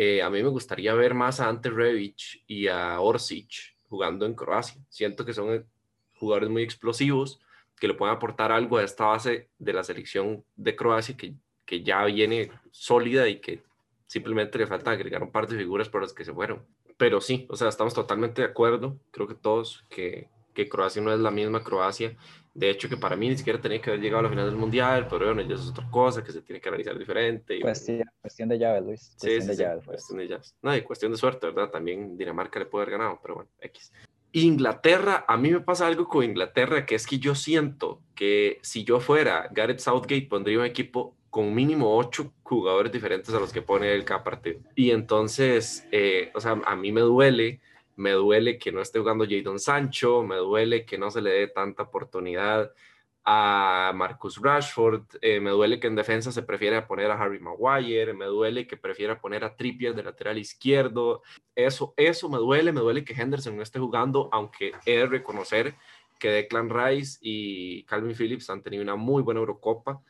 Eh, a mí me gustaría ver más a Ante Rebic y a Orsic jugando en Croacia. Siento que son jugadores muy explosivos que le pueden aportar algo a esta base de la selección de Croacia que, que ya viene sólida y que simplemente le falta agregar un par de figuras por las que se fueron. Pero sí, o sea, estamos totalmente de acuerdo, creo que todos, que, que Croacia no es la misma Croacia. De hecho, que para mí ni siquiera tenía que haber llegado a la final del Mundial, pero bueno, ya es otra cosa que se tiene que analizar diferente. Y, cuestión, cuestión de llaves, Luis. Cuestión sí, sí, de llaves, pues. cuestión de llaves. No, y cuestión de suerte, ¿verdad? También Dinamarca le puede haber ganado, pero bueno, X. Inglaterra, a mí me pasa algo con Inglaterra, que es que yo siento que si yo fuera Gareth Southgate, pondría un equipo con mínimo ocho jugadores diferentes a los que pone el cada partido. Y entonces, eh, o sea, a mí me duele, me duele que no esté jugando Jadon Sancho, me duele que no se le dé tanta oportunidad a Marcus Rashford, eh, me duele que en defensa se prefiere poner a Harry Maguire, me duele que prefiera poner a Trippier de lateral izquierdo, eso, eso me duele, me duele que Henderson no esté jugando, aunque he de reconocer que Declan Rice y Calvin Phillips han tenido una muy buena Eurocopa,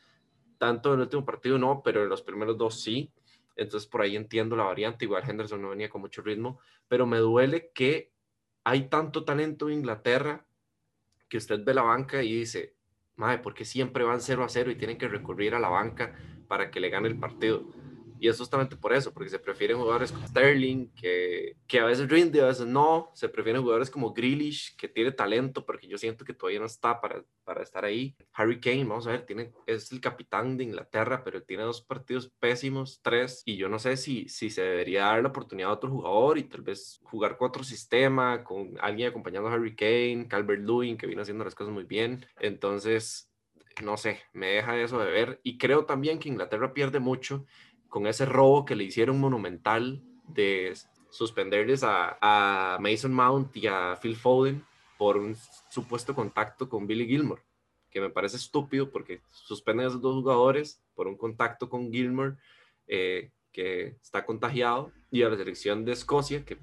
tanto en el último partido no, pero en los primeros dos sí, entonces por ahí entiendo la variante, igual Henderson no venía con mucho ritmo, pero me duele que hay tanto talento en Inglaterra que usted ve la banca y dice, madre, porque siempre van 0 a 0 y tienen que recurrir a la banca para que le gane el partido. Y es justamente por eso, porque se prefieren jugadores como Sterling, que, que a veces rinde, a veces no. Se prefieren jugadores como Grealish, que tiene talento, porque yo siento que todavía no está para, para estar ahí. Harry Kane, vamos a ver, tiene, es el capitán de Inglaterra, pero tiene dos partidos pésimos, tres. Y yo no sé si, si se debería dar la oportunidad a otro jugador y tal vez jugar con otro sistema, con alguien acompañando a Harry Kane, Calvert Lewin, que viene haciendo las cosas muy bien. Entonces, no sé, me deja eso de ver. Y creo también que Inglaterra pierde mucho con ese robo que le hicieron monumental de suspenderles a, Mason Mount y a Phil Foden por un supuesto contacto con Billy Gilmore, que me parece estúpido porque suspenden a esos dos jugadores por un contacto con Gilmore eh, que está contagiado y a la selección de Escocia, que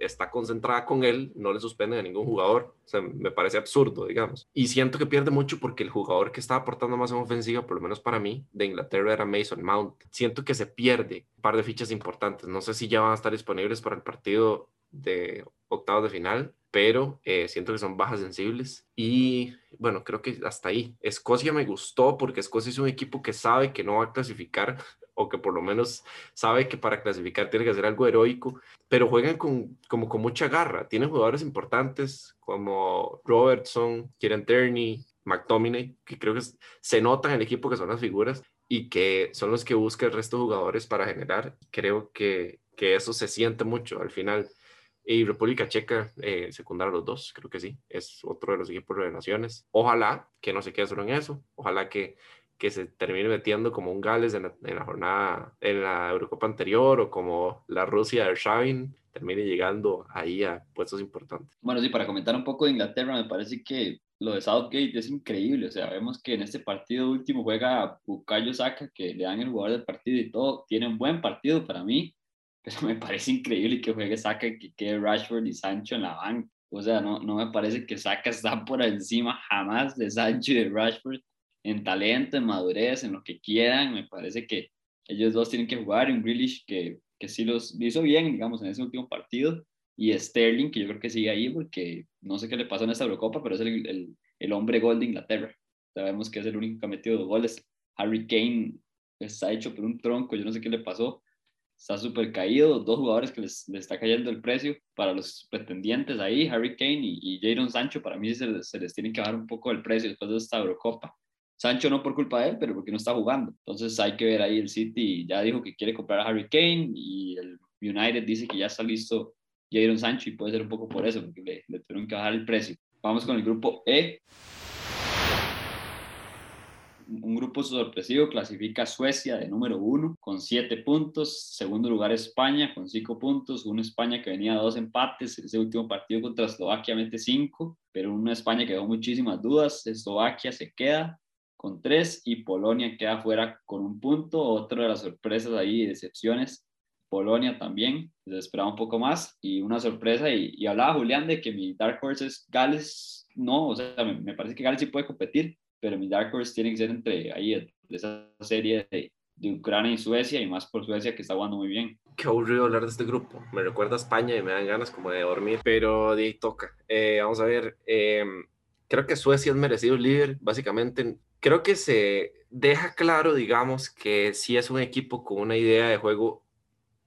está concentrada con él, no le suspenden a ningún jugador. O sea, me parece absurdo, digamos. Y siento que pierde mucho porque el jugador que estaba aportando más en ofensiva, por lo menos para mí, de Inglaterra era Mason Mount. Siento que se pierde un par de fichas importantes. No sé si ya van a estar disponibles para el partido de octavos de final, pero eh, siento que son bajas sensibles. Y bueno, creo que hasta ahí. Escocia me gustó porque Escocia es un equipo que sabe que no va a clasificar o que por lo menos sabe que para clasificar tiene que hacer algo heroico, pero juegan con, como con mucha garra. Tienen jugadores importantes como Robertson, Kieran Turney, McTominay, que creo que se notan en el equipo que son las figuras y que son los que busca el resto de jugadores para generar. Creo que, que eso se siente mucho al final. Y República Checa, eh, secundaria los dos, creo que sí, es otro de los equipos de naciones. Ojalá que no se quede solo en eso, ojalá que que se termine metiendo como un Gales en la, jornada, en la Eurocopa anterior o como la Rusia de Shavin termine llegando ahí a puestos importantes. Bueno, sí, para comentar un poco de Inglaterra, me parece que lo de Southgate es increíble. O sea, vemos que en este partido último juega Bukayo Saka, que le dan el jugador del partido y todo. Tiene un buen partido para mí, pero me parece increíble que juegue Saka que quede Rashford y Sancho en la banca. O sea, no, no me parece que Saka está por encima jamás de Sancho y de Rashford en talento, en madurez, en lo que quieran. Me parece que ellos dos tienen que jugar. Un Grealish que, que sí los hizo bien, digamos, en ese último partido. Y Sterling, que yo creo que sigue ahí porque no sé qué le pasó en esta Eurocopa, pero es el, el, el hombre gol de Inglaterra. Sabemos que es el único que ha metido goles. Harry Kane está hecho por un tronco, yo no sé qué le pasó. Está súper caído, dos jugadores que les, les, está cayendo el precio para los pretendientes ahí, Harry Kane y, y Jadon Sancho, para mí se les, se les tiene que bajar un poco el precio después de esta Eurocopa. Sancho no por culpa de él, pero porque no está jugando. Entonces hay que ver ahí el City, ya dijo que quiere comprar a Harry Kane y el United dice que ya está listo Jadon Sancho y puede ser un poco por eso, porque le, tuvieron que bajar el precio. Vamos con el grupo E. Un grupo sorpresivo clasifica a Suecia de número uno con siete puntos. Segundo lugar España con cinco puntos. Una España que venía a dos empates. Ese último partido contra Eslovaquia mete cinco, pero una España que dejó muchísimas dudas. Eslovaquia se queda con tres y Polonia queda fuera con un punto. Otra de las sorpresas ahí, decepciones. Polonia también, se esperaba un poco más y una sorpresa. Y, hablaba Julián de que mi Dark Horse es Gales, no, o sea, me, parece que Gales sí puede competir, pero mi Dark Horse tiene que ser entre ahí, esa serie de, de Ucrania y Suecia y más por Suecia que está jugando muy bien. Qué aburrido hablar de este grupo. Me recuerda a España y me dan ganas como de dormir, pero de ahí toca. Eh, vamos a ver. Eh, creo que Suecia es merecido líder. Básicamente creo que se deja claro, digamos, que sí es un equipo con una idea de juego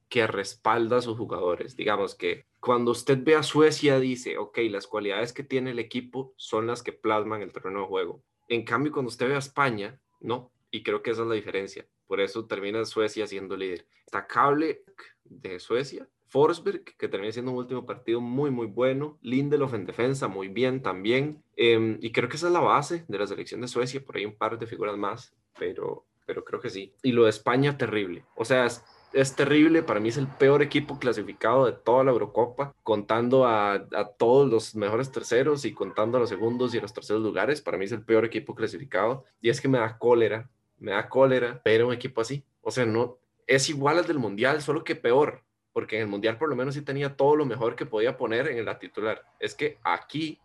que respalda a sus jugadores. Digamos que cuando usted ve a Suecia dice, ok, las cualidades que tiene el equipo son las que plasman el terreno de juego. En cambio, cuando usted ve a España, no. Y creo que esa es la diferencia. Por eso termina Suecia siendo líder. Cable de Suecia Forsberg, que termina siendo un último partido muy, muy bueno. Lindelof en defensa, muy bien también. Em, y creo que esa es la base de la selección de Suecia. Por ahí un par de figuras más, pero pero creo que sí. Y lo de España, terrible. O sea, es, es terrible. Para mí es el peor equipo clasificado de toda la Eurocopa, contando a, todos los mejores terceros y contando a los segundos y a los terceros lugares. Para mí es el peor equipo clasificado. Y es que me da cólera, me da cólera ver un equipo así. O sea, no es igual al del Mundial, solo que peor. Porque en el Mundial por lo menos sí tenía todo lo mejor que podía poner en la titular. Es que aquí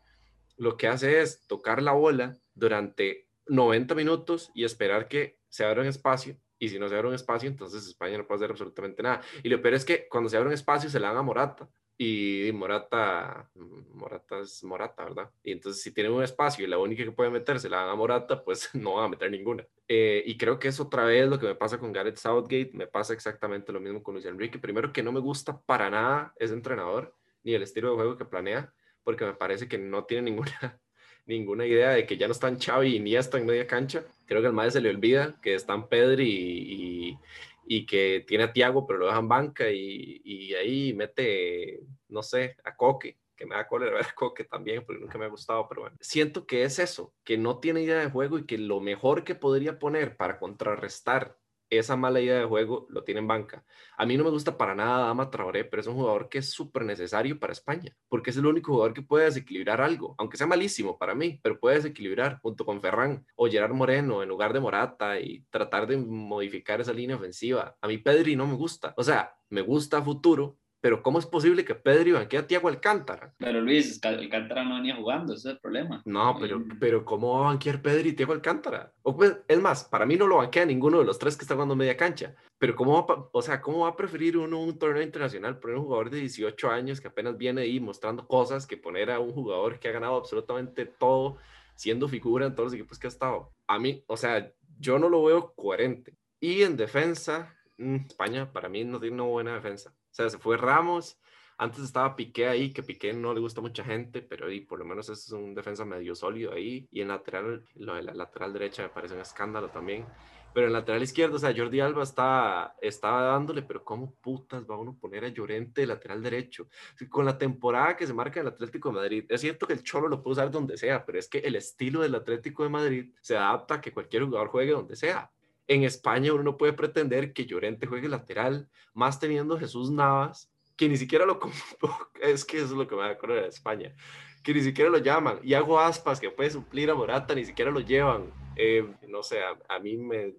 lo que hace es tocar la bola durante 90 minutos y esperar que se abra un espacio. Y si no se abre un espacio, entonces España no puede hacer absolutamente nada. Y lo peor es que cuando se abre un espacio se le dan a Morata. Y Morata, Morata es Morata, ¿verdad? Y entonces si tiene un espacio y la única que puede meter se la dan a Morata, pues no va a meter ninguna. Eh, y creo que es otra vez lo que me pasa con Gareth Southgate, me pasa exactamente lo mismo con Luis Enrique. Primero que no me gusta para nada ese entrenador, ni el estilo de juego que planea, porque me parece que no tiene ninguna ninguna idea de que ya no están Xavi y Iniesta en media cancha. Creo que al madre se le olvida que están Pedri y, y, que tiene a Tiago, pero lo dejan banca y, y, ahí mete, no sé, a Coque, que me da cólera ver a Coque también, porque nunca me ha gustado, pero bueno. Siento que es eso, que no tiene idea de juego y que lo mejor que podría poner para contrarrestar esa mala idea de juego lo tiene en banca. A mí no me gusta para nada Dama Traoré, pero es un jugador que es súper necesario para España, porque es el único jugador que puede desequilibrar algo, aunque sea malísimo para mí, pero puede desequilibrar junto con Ferran o Gerard Moreno en lugar de Morata y tratar de modificar esa línea ofensiva. A mí Pedri no me gusta, o sea, me gusta futuro, pero ¿cómo es posible que Pedri banquee a Tiago Alcántara? Pero Luis, Alcántara no venía jugando, ese es el problema. No, pero, pero ¿cómo va a banquear Pedri y Tiago Alcántara? O pues, es más, para mí no lo banquea ninguno de los tres que está jugando media cancha. Pero ¿cómo va, o sea, ¿cómo va a preferir uno un torneo internacional poner un jugador de 18 años que apenas viene ahí mostrando cosas que poner a un jugador que ha ganado absolutamente todo siendo figura en todos los equipos que ha estado? A mí, o sea, yo no lo veo coherente. Y en defensa, mm, España para mí no tiene una buena defensa. O sea, se fue Ramos, antes estaba Piqué ahí, que Piqué no le gusta a mucha gente, pero ahí, por lo menos es un defensa medio sólido ahí. Y en lateral, lo de la lateral derecha me parece un escándalo también. Pero en lateral izquierdo, o sea, Jordi Alba está, estaba dándole, pero ¿cómo putas va uno a poner a Llorente de lateral derecho? Con la temporada que se marca el Atlético de Madrid, es cierto que el Cholo lo puede usar donde sea, pero es que el estilo del Atlético de Madrid se adapta a que cualquier jugador juegue donde sea. En España uno no puede pretender que Llorente juegue lateral, más teniendo Jesús Navas, que ni siquiera lo es que eso es lo que me da con de España, que ni siquiera lo llaman, y hago aspas que puede suplir a Morata, ni siquiera lo llevan. Eh, no sé, a, mí me,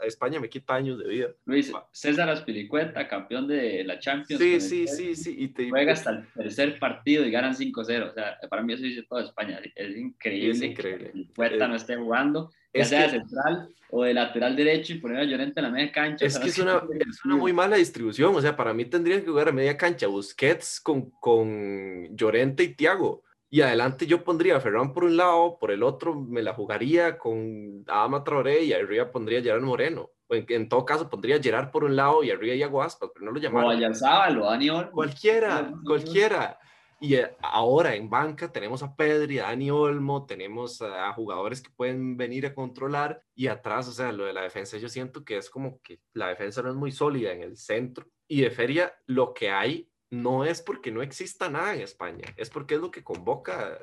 España me quita años de vida. Luis, César Aspilicueta, campeón de la Champions. Sí, sí, sí, sí. Y te... Juega hasta el tercer partido y ganan 5-0. O sea, para mí eso dice toda España. Es increíble. Es increíble. Que eh, no esté jugando, ya sea de central o de lateral derecho y poner a Llorente en la media cancha. Es que es una, es una, muy mala distribución. O sea, para mí tendrían que jugar a media cancha Busquets con, con Llorente y Tiago y adelante yo pondría a Ferran por un lado, por el otro me la jugaría con Adama Traoré y arriba pondría a Gerard Moreno. En, en, todo caso pondría a Gerard por un lado y arriba y Aspas, pero no lo llamaron. O a Sábalo, Dani Olmo. Cualquiera, cualquiera. Y eh, ahora en banca tenemos a Pedri, a Dani Olmo, tenemos a jugadores que pueden venir a controlar y atrás, o sea, lo de la defensa yo siento que es como que la defensa no es muy sólida en el centro y de feria lo que hay no es porque no exista nada en España, es porque es lo que convoca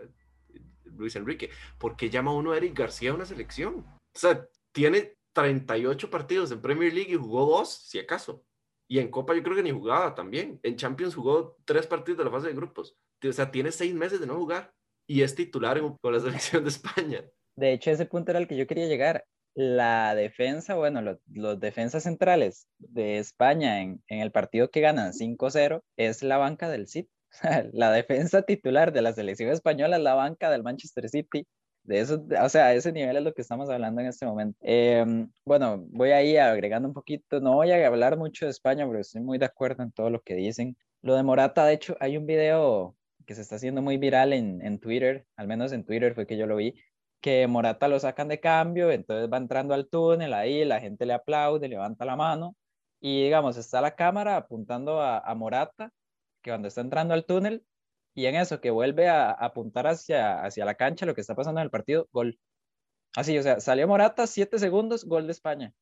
Luis Enrique. porque llama uno a Eric García a una selección? O sea, tiene 38 partidos en Premier League y jugó dos, si acaso. Y en Copa yo creo que ni jugaba también. En Champions jugó tres partidos de la fase de grupos. O sea, tiene seis meses de no jugar y es titular con la selección de España. De hecho, ese punto era el que yo quería llegar la defensa, bueno, los defensas centrales de España en, el partido que ganan 5-0 es la banca del City. la defensa titular de la selección española es la banca del Manchester City. De eso, o sea, ese nivel es lo que estamos hablando en este momento. Em, bueno, voy ahí agregando un poquito, no voy a hablar mucho de España, pero estoy muy de acuerdo en todo lo que dicen. Lo de Morata, de hecho, hay un video que se está haciendo muy viral en, en Twitter, al menos en Twitter fue que yo lo vi, que Morata lo sacan de cambio, entonces va entrando al túnel, ahí la gente le aplaude, levanta la mano y digamos, está la cámara apuntando a, Morata, que cuando está entrando al túnel, y en eso que vuelve a, apuntar hacia, hacia la cancha, lo que está pasando en el partido, gol. Así, o sea, salió Morata, siete segundos, gol de España.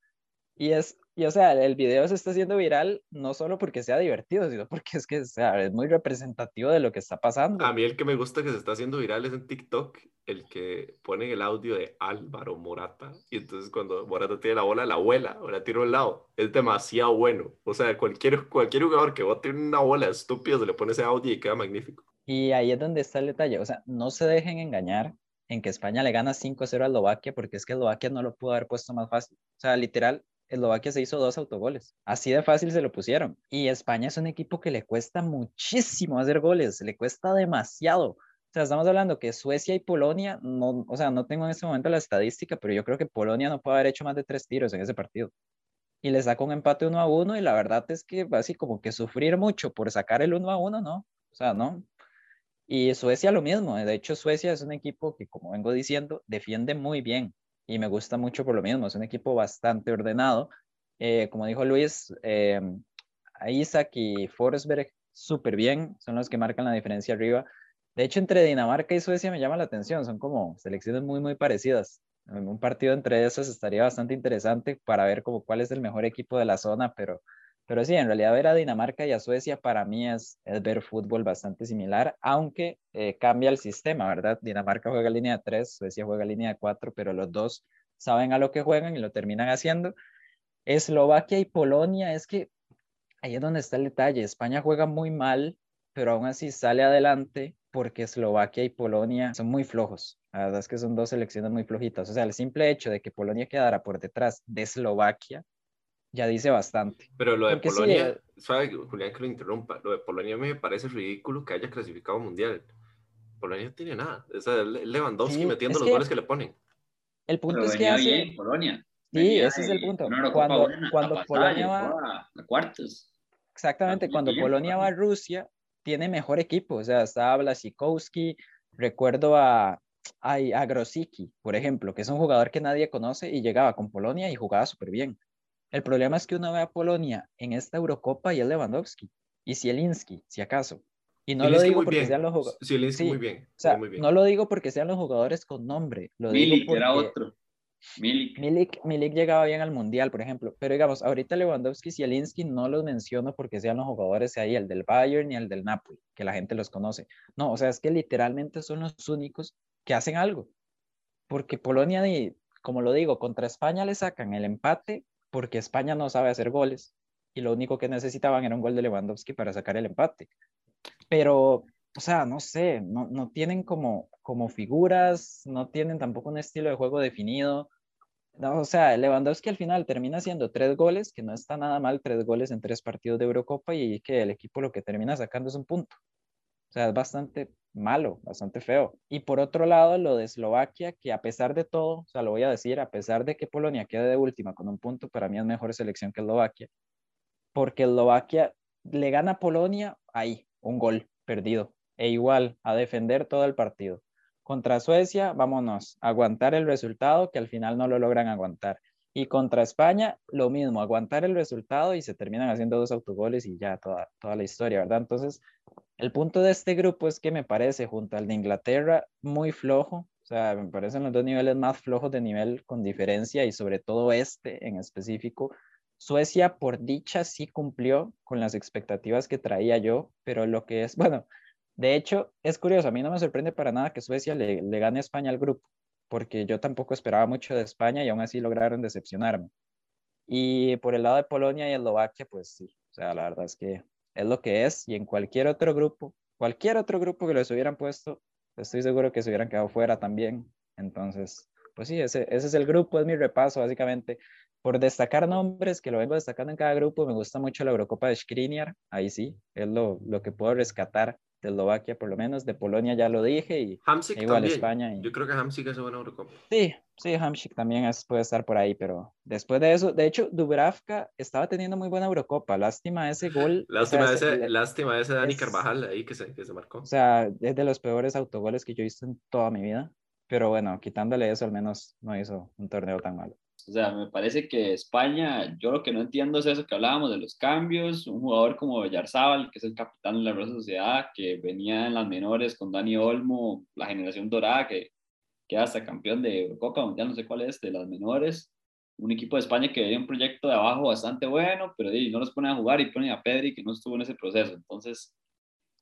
Y es, y o sea, el video se está haciendo viral no solo porque sea divertido, sino porque es que o sea, es muy representativo de lo que está pasando. A mí el que me gusta que se está haciendo viral es en TikTok, el que pone el audio de Álvaro Morata. Y entonces cuando Morata tiene la bola, la abuela o la tira a un lado. Es demasiado bueno. O sea, cualquier, cualquier jugador que bote una bola estúpida se le pone ese audio y queda magnífico. Y ahí es donde está el detalle. O sea, no se dejen engañar en que España le gana 5-0 a Eslovaquia, porque es que Eslovaquia no lo pudo haber puesto más fácil. O sea, literal, Eslovaquia se hizo dos autogoles. Así de fácil se lo pusieron. Y España es un equipo que le cuesta muchísimo hacer goles, le cuesta demasiado. O sea, estamos hablando que Suecia y Polonia, no, o sea, no tengo en este momento la estadística, pero yo creo que Polonia no puede haber hecho más de tres tiros en ese partido. Y le sacó un empate uno a uno y la verdad es que así como que sufrir mucho por sacar el uno a uno, no. O sea, no. Y Suecia lo mismo. De hecho, Suecia es un equipo que, como vengo diciendo, defiende muy bien y me gusta mucho por lo mismo. Es un equipo bastante ordenado. Eh, como dijo Luis, eh, Isaac y Forsberg súper bien, son los que marcan la diferencia arriba. De hecho, entre Dinamarca y Suecia me llama la atención, son como selecciones muy, muy parecidas. Un partido entre esas estaría bastante interesante para ver como cuál es el mejor equipo de la zona, pero pero sí, en realidad ver a Dinamarca y a Suecia para mí es, ver fútbol bastante similar, aunque eh, cambia el sistema, ¿verdad? Dinamarca juega línea de 3, Suecia juega línea de 4, pero los dos saben a lo que juegan y lo terminan haciendo. Eslovaquia y Polonia, es que ahí es donde está el detalle. España juega muy mal, pero aún así sale adelante porque Eslovaquia y Polonia son muy flojos. La verdad es que son dos selecciones muy flojitas. O sea, el simple hecho de que Polonia quedara por detrás de Eslovaquia ya dice bastante. Pero lo de Polonia, eh, sabe, Julián, que lo interrumpa, lo de Polonia me parece ridículo que haya clasificado mundial. Polonia no tiene nada. O sea, Lewandowski metiendo los goles que le ponen. El punto es que hace... Polonia. Sí, ese es el punto. Cuando, cuando Polonia va a cuartos. Exactamente, cuando Polonia va a Rusia, tiene mejor equipo. O sea, está Blasikowski, recuerdo a, a, a Grosicki, por ejemplo, que es un jugador que nadie conoce y llegaba con Polonia y jugaba súper bien. El problema es que uno ve a Polonia en esta Eurocopa y es Lewandowski y Zielinski, si acaso. Y no lo digo porque sean los jugadores. Zielinski muy bien. O sea, no lo digo porque sean los jugadores con nombre. Lo Milik era otro. Milik. Milik. Milik. llegaba bien al Mundial, por ejemplo. Pero digamos, ahorita Lewandowski y Zielinski no los menciono porque sean los jugadores ahí, el del Bayern y el del Napoli, que la gente los conoce. No, o sea, es que literalmente son los únicos que hacen algo. Porque Polonia, como lo digo, contra España le sacan el empate porque España no sabe hacer goles y lo único que necesitaban era un gol de Lewandowski para sacar el empate. Pero, o sea, no sé, no, no tienen como, como figuras, no tienen tampoco un estilo de juego definido. No, o sea, Lewandowski al final termina haciendo tres goles, que no está nada mal, tres goles en tres partidos de Eurocopa y que el equipo lo que termina sacando es un punto. O sea, es bastante malo, bastante feo. Y por otro lado, lo de Eslovaquia, que a pesar de todo, o sea, lo voy a decir, a pesar de que Polonia quede de última con un punto, para mí es mejor selección que Eslovaquia, porque Eslovaquia le gana a Polonia ahí, un gol perdido, e igual a defender todo el partido. Contra Suecia, vámonos, aguantar el resultado que al final no lo logran aguantar. Y contra España, lo mismo, aguantar el resultado y se terminan haciendo dos autogoles y ya toda, toda la historia, ¿verdad? Entonces, el punto de este grupo es que me parece, junto al de Inglaterra, muy flojo. O sea, me parecen los dos niveles más flojos de nivel con diferencia y sobre todo este en específico. Suecia, por dicha, sí cumplió con las expectativas que traía yo, pero lo que es, bueno, de hecho, es curioso, a mí no me sorprende para nada que Suecia le, le gane a España al grupo, porque yo tampoco esperaba mucho de España y aún así lograron decepcionarme. Y por el lado de Polonia y Eslovaquia, pues sí, o sea, la verdad es que es lo que es y en cualquier otro grupo, cualquier otro grupo que los hubieran puesto, estoy seguro que se hubieran quedado fuera también. Entonces, pues sí, ese, ese es el grupo, es mi repaso básicamente. Por destacar nombres, que lo vengo destacando en cada grupo, me gusta mucho la Eurocopa de Skriniar, ahí sí, es lo, lo que puedo rescatar de Eslovaquia por lo menos, de Polonia ya lo dije y igual España. Yo creo que Hamsik es una Eurocopa. Sí, sí, Hamsik también es, puede estar por ahí, pero después de eso, de hecho, Dubravka estaba teniendo muy buena Eurocopa, lástima ese gol. Lástima, ese, lástima ese Dani Carvajal ahí que se, que se marcó. O sea, es de los peores autogoles que yo he visto en toda mi vida, pero bueno, quitándole eso al menos no hizo un torneo tan malo. O sea, me parece que España, yo lo que no entiendo es eso que hablábamos de los cambios, un jugador como Villarzábal, que es el capitán de la Real Sociedad, que venía en las menores con Dani Olmo, la generación dorada, que queda hasta campeón de Copa Mundial, no sé cuál es, de las menores, un equipo de España que veía un proyecto de abajo bastante bueno, pero no los pone a jugar y ponen a Pedri que no estuvo en ese proceso. Entonces,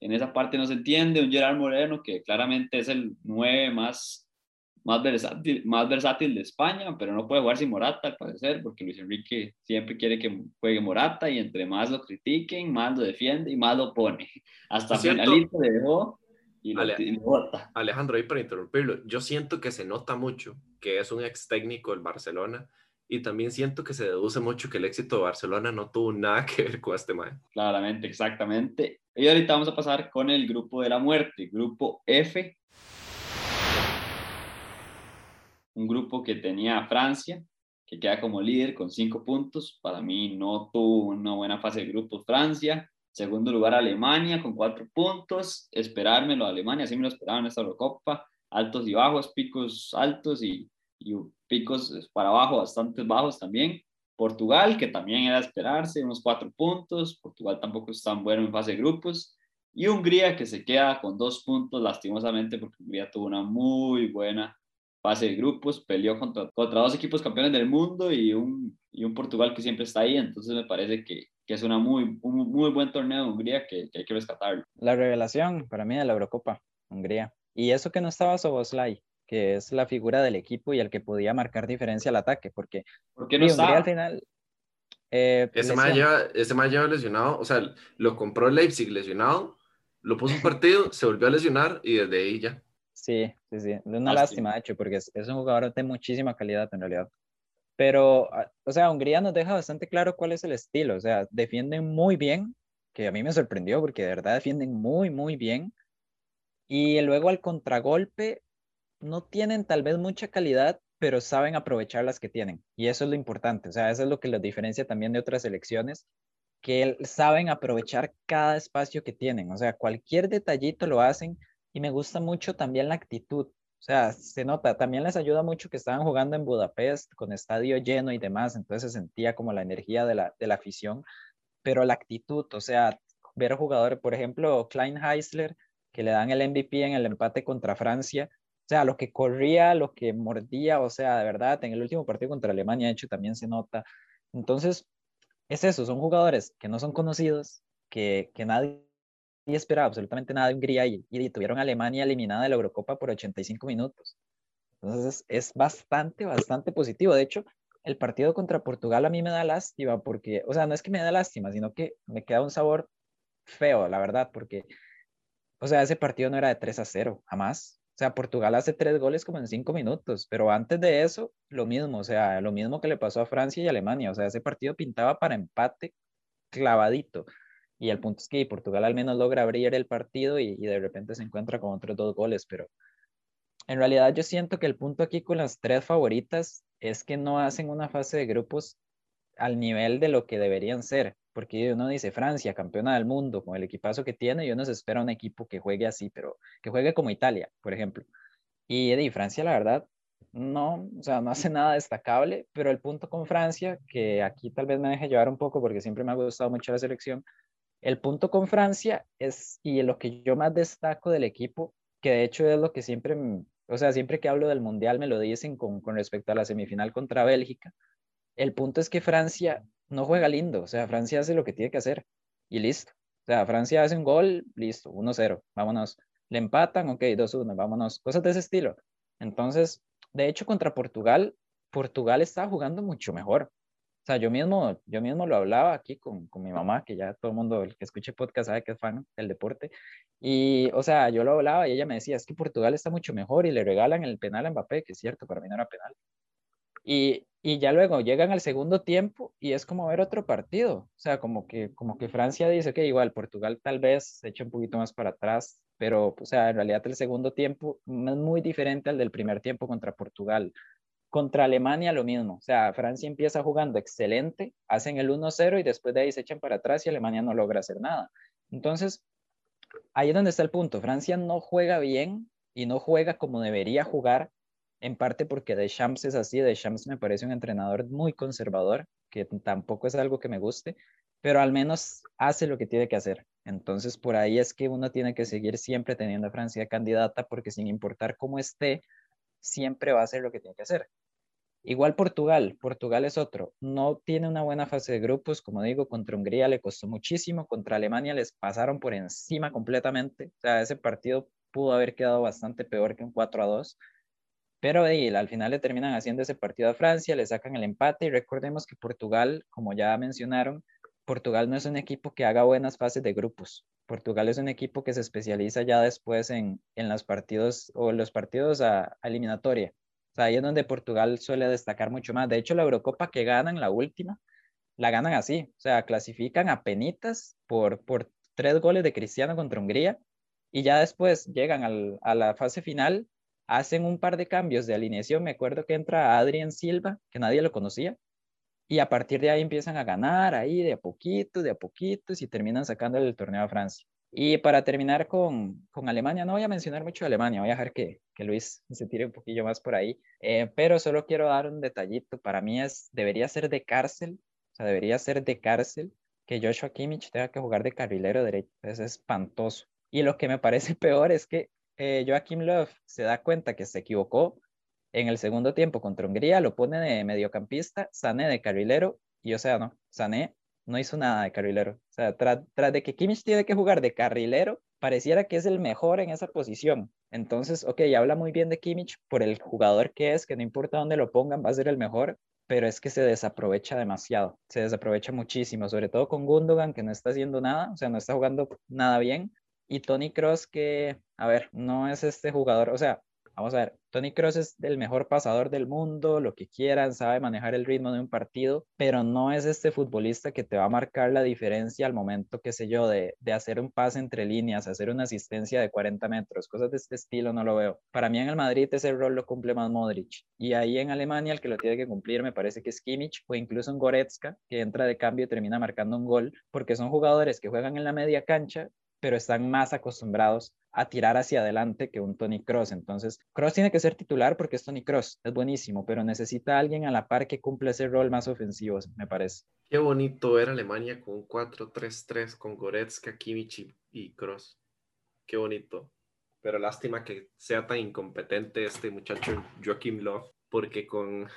en esa parte no se entiende. Un Gerard Moreno que claramente es el 9 más, más, versátil, más versátil de España, pero no puede jugar sin Morata al parecer, porque Luis Enrique siempre quiere que juegue Morata y entre más lo critiquen, más lo defiende y más lo pone. Hasta finalista le dejó y lo, Alejandro, ahí para interrumpirlo, yo siento que se nota mucho que es un ex técnico del Barcelona y también siento que se deduce mucho que el éxito de Barcelona no tuvo nada que ver con este man. Claramente, exactamente. Y ahorita vamos a pasar con el grupo de la muerte, grupo F. Un grupo que tenía Francia, que queda como líder con cinco puntos. Para mí no tuvo una buena fase de grupos Francia. Segundo lugar Alemania con cuatro puntos. Esperármelo a Alemania, así me lo esperaba en esta Eurocopa. Altos y bajos, picos altos y y picos para abajo bastante bajos también. Portugal, que también era esperarse, unos cuatro puntos. Portugal tampoco es tan bueno en fase de grupos. Y Hungría, que se queda con dos puntos, lastimosamente, porque Hungría tuvo una muy buena fase de grupos. Peleó contra, contra dos equipos campeones del mundo y un, y un Portugal que siempre está ahí. Entonces me parece que, que es una muy, un muy buen torneo de Hungría que, que hay que rescatarlo. La revelación para mí de la Eurocopa, Hungría. Y eso que no estaba Soboslai, que es la figura del equipo y el que podía marcar diferencia al ataque, porque ¿Por qué no está? al final... Eh, ese más lleva, ese lleva lesionado, o sea, lo compró Leipzig lesionado, lo puso un partido, se volvió a lesionar y desde ahí ya. Sí, sí, sí, es una lástima, de hecho, porque es, es, un jugador de muchísima calidad en realidad. Pero, ah, o sea, Hungría nos deja bastante claro cuál es el estilo, o sea, defienden muy bien, que a mí me sorprendió porque de verdad defienden muy, muy bien. Y luego al contragolpe no tienen tal vez mucha calidad, pero saben aprovechar las que tienen. Y eso es lo importante. O sea, eso es lo que los diferencia también de otras selecciones, que saben aprovechar cada espacio que tienen. O sea, cualquier detallito lo hacen y me gusta mucho también la actitud. O sea, se nota, también les ayuda mucho que estaban jugando en Budapest con estadio lleno y demás, entonces se sentía como la energía de la, de la afición, pero la actitud, o sea, ver jugadores, por ejemplo, Klein Heisler, que le dan el MVP en el empate contra Francia, o sea, lo que corría, lo que mordía, o sea, de verdad, en el último partido contra Alemania, de hecho, también se nota. Entonces, es eso, son jugadores que no son conocidos, que, que nadie esperaba absolutamente nada de Hungría y, y tuvieron a Alemania eliminada de la Eurocopa por 85 minutos. Entonces, es bastante, bastante positivo. De hecho, el partido contra Portugal a mí me da lástima porque, o sea, no es que me da lástima, sino que me queda un sabor feo, la verdad, porque, o sea, ese partido no era de 3 a 0, jamás. O sea, Portugal hace tres goles como en cinco minutos, pero antes de eso, lo mismo, o sea, lo mismo que le pasó a Francia y Alemania, o sea, ese partido pintaba para empate clavadito. Y el punto es que Portugal al menos logra abrir el partido y, de repente se encuentra con otros dos goles, pero en realidad yo siento que el punto aquí con las tres favoritas es que no hacen una fase de grupos al nivel de lo que deberían ser porque uno dice Francia, campeona del mundo, con el equipazo que tiene, y uno se espera un equipo que juegue así, pero que juegue como Italia, por ejemplo. Y, y Francia, la verdad, no, o sea, no hace nada destacable, pero el punto con Francia, que aquí tal vez me deje llevar un poco porque siempre me ha gustado mucho la selección, el punto con Francia es, y lo que yo más destaco del equipo, que de hecho es lo que siempre, o sea, siempre que hablo del Mundial me lo dicen con, con respecto a la semifinal contra Bélgica, el punto es que Francia no juega lindo, o sea, Francia hace lo que tiene que hacer y listo. O sea, Francia hace un gol, listo, 1-0, vámonos. Le empatan, ok, 2-1, vámonos. Cosas de ese estilo. Entonces, de hecho, contra Portugal, Portugal está jugando mucho mejor. O sea, yo mismo, yo mismo lo hablaba aquí con, con mi mamá, que ya todo el mundo, el que escuche podcast sabe que es fan del deporte. Y, o sea, yo lo hablaba y ella me decía, es que Portugal está mucho mejor y le regalan el penal a Mbappé, que es cierto, para mí no era penal. Y, y ya luego llegan al segundo tiempo y es como ver otro partido. O sea, como que, como que Francia dice que igual Portugal tal vez se echa un poquito más para atrás, pero o sea, en realidad el segundo tiempo es muy diferente al del primer tiempo contra Portugal. Contra Alemania lo mismo. O sea, Francia empieza jugando excelente, hacen el 1-0 y después de ahí se echan para atrás y Alemania no logra hacer nada. Entonces, ahí es donde está el punto. Francia no juega bien y no juega como debería jugar en parte porque Deschamps es así, Deschamps me parece un entrenador muy conservador, que tampoco es algo que me guste, pero al menos hace lo que tiene que hacer. Entonces, por ahí es que uno tiene que seguir siempre teniendo a Francia candidata, porque sin importar cómo esté, siempre va a hacer lo que tiene que hacer. Igual Portugal, Portugal es otro, no tiene una buena fase de grupos, como digo, contra Hungría le costó muchísimo, contra Alemania les pasaron por encima completamente, o ese partido pudo haber quedado bastante peor que un 4 a 2, pero al final le terminan haciendo ese partido a Francia, le sacan el empate y recordemos que Portugal, como ya mencionaron, Portugal no es un equipo que haga buenas fases de grupos. Portugal es un equipo que se especializa ya después en, en los partidos o los partidos a eliminatoria o sea, ahí es donde Portugal suele destacar mucho más. De hecho, la Eurocopa que ganan, la última, la ganan así. O sea, clasifican a penitas por, por tres goles de Cristiano contra Hungría y ya después llegan a la fase final, hacen un par de cambios de alineación. Me acuerdo que entra Adrián Silva, que nadie lo conocía, y a partir de ahí empiezan a ganar ahí de a poquito, de a poquito, y terminan sacando el torneo a Francia. Y para terminar con, con, Alemania, no voy a mencionar mucho Alemania, voy a dejar que, que Luis se tire un poquillo más por ahí, eh, pero solo quiero dar un detallito. Para mí es, debería ser de cárcel, o sea, debería ser de cárcel que Joshua Kimmich tenga que jugar de carrilero derecho. Es espantoso. Y lo que me parece peor es que eh, Joachim Löw se da cuenta que se equivocó en el segundo tiempo contra Hungría, lo pone de mediocampista, Sané de carrilero, y o sea, no, Sané no hizo nada de carrilero. O sea, tras, de que Kimmich tiene que jugar de carrilero, pareciera que es el mejor en esa posición. Entonces, ok, habla muy bien de Kimmich por el jugador que es, que no importa dónde lo pongan, va a ser el mejor, pero es que se desaprovecha demasiado, se desaprovecha muchísimo, sobre todo con Gundogan, que no está haciendo nada, o sea, no está jugando nada bien. Y Tony Cross, que, a ver, no es este jugador, o sea, Vamos a ver, Tony Cross es el mejor pasador del mundo, lo que quieran, sabe manejar el ritmo de un partido, pero no es este futbolista que te va a marcar la diferencia al momento, qué sé yo, de, de hacer un pase entre líneas, hacer una asistencia de 40 metros, cosas de este estilo no lo veo. Para mí en el Madrid ese rol lo cumple más Modric. Y ahí en Alemania el que lo tiene que cumplir me parece que es Kimmich o incluso un Goretzka, que entra de cambio y termina marcando un gol, porque son jugadores que juegan en la media cancha pero están más acostumbrados a tirar hacia adelante que un Tony Cross. Entonces, Cross tiene que ser titular porque es Tony Cross, es buenísimo, pero necesita alguien a la par que cumpla ese rol más ofensivo, me parece. Qué bonito ver Alemania con un 4-3-3 con Goretzka, Kimmich y Cross. Qué bonito. Pero lástima que sea tan incompetente este muchacho Joachim Löw, porque con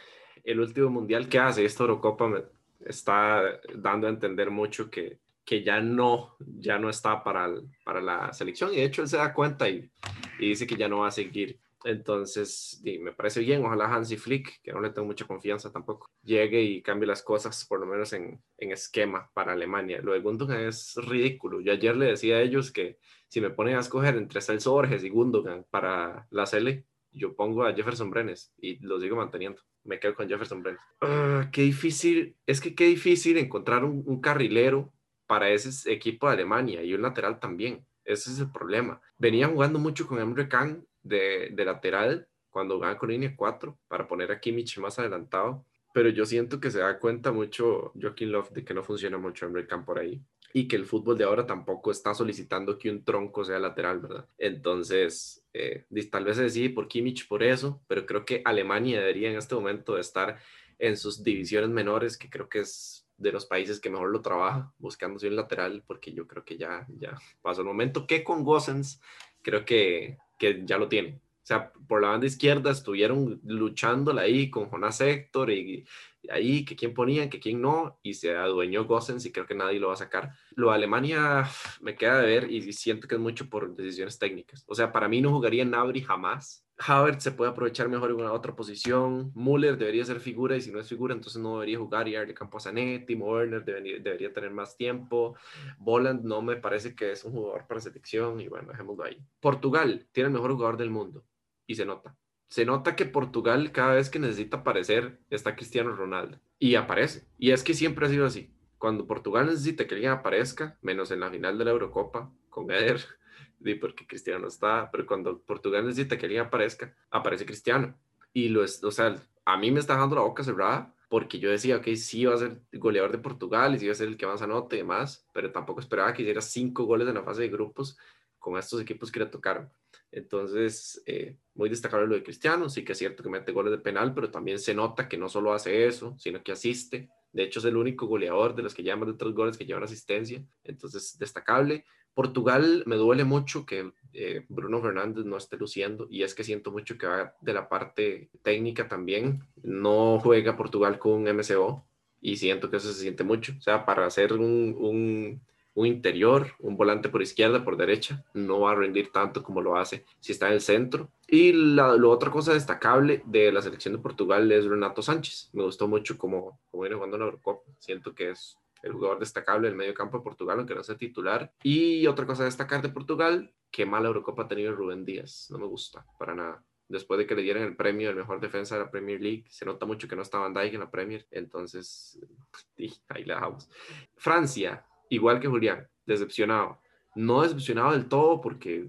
el último mundial que hace esta Eurocopa me está dando a entender mucho que que ya no, ya no está para, para la selección y de hecho él se da cuenta y, y dice que ya no va a seguir. Entonces, me parece bien, ojalá Hansi Flick, que no le tengo mucha confianza tampoco, llegue y cambie las cosas, por lo menos en, en esquema para Alemania. Lo de Gundogan es ridículo. Yo ayer le decía a ellos que si me ponen a escoger entre Celso Borges y Gundogan para la Sele, yo pongo a Jefferson Brenes y lo sigo manteniendo. Me quedo con Jefferson Brenes. Ah, qué difícil, es que qué difícil encontrar un carrilero para ese equipo de Alemania y un lateral también. Ese es el problema. Venía jugando mucho con Emre Can de, lateral cuando jugaba con línea 4 para poner a Kimmich más adelantado. Pero yo siento que se da cuenta mucho Joaquín Love de que no funciona mucho Emre Can por ahí y que el fútbol de ahora tampoco está solicitando que un tronco sea lateral, ¿verdad? Entonces, eh, tal vez se decide por Kimmich por eso, pero creo que Alemania debería en este momento estar en sus divisiones menores, que creo que es de los países que mejor lo trabaja, buscando un lateral, porque yo creo que ya, ya pasó el momento que con Gossens creo que, que ya lo tiene. O sea, por la banda izquierda estuvieron luchándola ahí con Jonas Héctor y, ahí que quién ponían, que quién no, y se adueñó Gossens y creo que nadie lo va a sacar. Lo de Alemania me queda de ver y siento que es mucho por decisiones técnicas. O sea, para mí no jugaría Nabri jamás, Havertz se puede aprovechar mejor en una otra posición. Müller debería ser figura y si no es figura, entonces no debería jugar y darle campo a. Timo Werner debería, tener más tiempo. Boland no me parece que es un jugador para selección y bueno, dejémoslo ahí. Portugal tiene el mejor jugador del mundo y se nota. Se nota que Portugal cada vez que necesita aparecer está Cristiano Ronaldo y aparece. Y es que siempre ha sido así. Cuando Portugal necesita que alguien aparezca, menos en la final de la Eurocopa con Eder, porque Cristiano está, pero cuando Portugal necesita que alguien aparezca, aparece Cristiano. Y lo es, o sea, a mí me está dejando la boca cerrada porque yo decía, ok, sí va a ser goleador de Portugal y sí va a ser el que más anote y demás, pero tampoco esperaba que hiciera cinco goles en la fase de grupos con estos equipos que le tocaron. Entonces, eh, muy destacable lo de Cristiano, sí que es cierto que mete goles de penal, pero también se nota que no solo hace eso, sino que asiste. De hecho, es el único goleador de los que llevan tres goles que llevan asistencia. Entonces, destacable. Portugal me duele mucho que eh, Bruno Fernández no esté luciendo y es que siento mucho que va de la parte técnica también. No juega Portugal con un MCO y siento que eso se siente mucho. O sea, para hacer un, un interior, un volante por izquierda, por derecha, no va a rendir tanto como lo hace si está en el centro. Y la, otra cosa destacable de la selección de Portugal es Renato Sánchez. Me gustó mucho como, como viene jugando en la Eurocopa. Siento que es el jugador destacable del medio campo de Portugal, aunque no sea titular. Y otra cosa a destacar de Portugal, qué mala Eurocopa ha tenido Rubén Díaz. No me gusta para nada. Después de que le dieran el premio de mejor defensa de la Premier League, se nota mucho que no estaba Van Dijk en la Premier, entonces ahí le dejamos. Francia, igual que Julián, decepcionado. No decepcionado del todo porque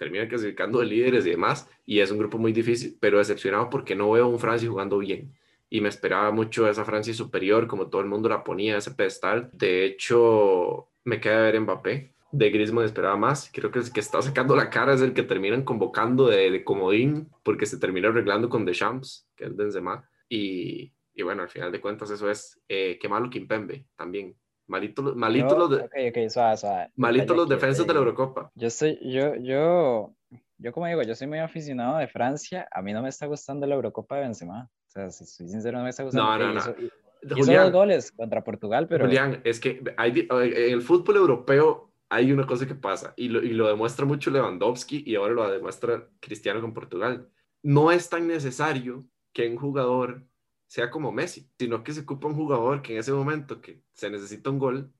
termina clasificando de líderes y demás, y es un grupo muy difícil, pero decepcionado porque no veo a un Francia jugando bien y me esperaba mucho esa Francia superior, como todo el mundo la ponía, ese pedestal. De hecho, me queda ver Mbappé. De Griezmann esperaba más. Creo que el que está sacando la cara es el que terminan convocando de, de comodín, porque se termina arreglando con Deschamps, que es Benzema. Y, y bueno, al final de cuentas eso es, eh, qué malo Kimpembe también. Malito, malito los, de, okay, okay, suave, suave. malito los defensas de la Eurocopa. Yo estoy, yo, yo, yo como digo, yo soy muy aficionado de Francia. A mí no me está gustando la Eurocopa de Benzema. O sea, si soy sincero, no me está gustando. No, no, no. Hizo, Julián, dos goles contra Portugal, pero... Julián, es que hay, en el fútbol europeo hay una cosa que pasa y lo, y lo demuestra mucho Lewandowski y ahora lo demuestra Cristiano con Portugal. No es tan necesario que un jugador sea como Messi, sino que se ocupa un jugador que en ese momento que se necesita un gol,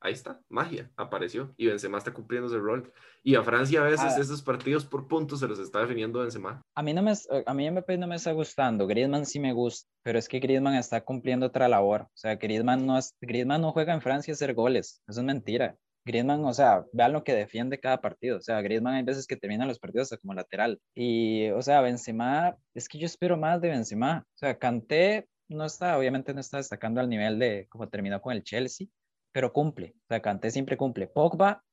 ahí está, magia, apareció y Benzema está cumpliendo ese rol. Y a Francia a veces ah. esos partidos por puntos se los está definiendo Benzema. A mí, no me, a mí MP no me está gustando, Griezmann sí me gusta, pero es que Griezmann está cumpliendo otra labor. O sea, Griezmann no, es, Griezmann no juega en Francia a hacer goles, eso es mentira. Griezmann, o sea, vean lo que defiende cada partido. O sea, Griezmann hay veces que termina los partidos como lateral. Y, o sea, Benzema, es que yo espero más de Benzema. O sea, Kanté no está, obviamente no está destacando al nivel de como terminó con el Chelsea, pero cumple. O sea, Kanté siempre cumple. Pogba,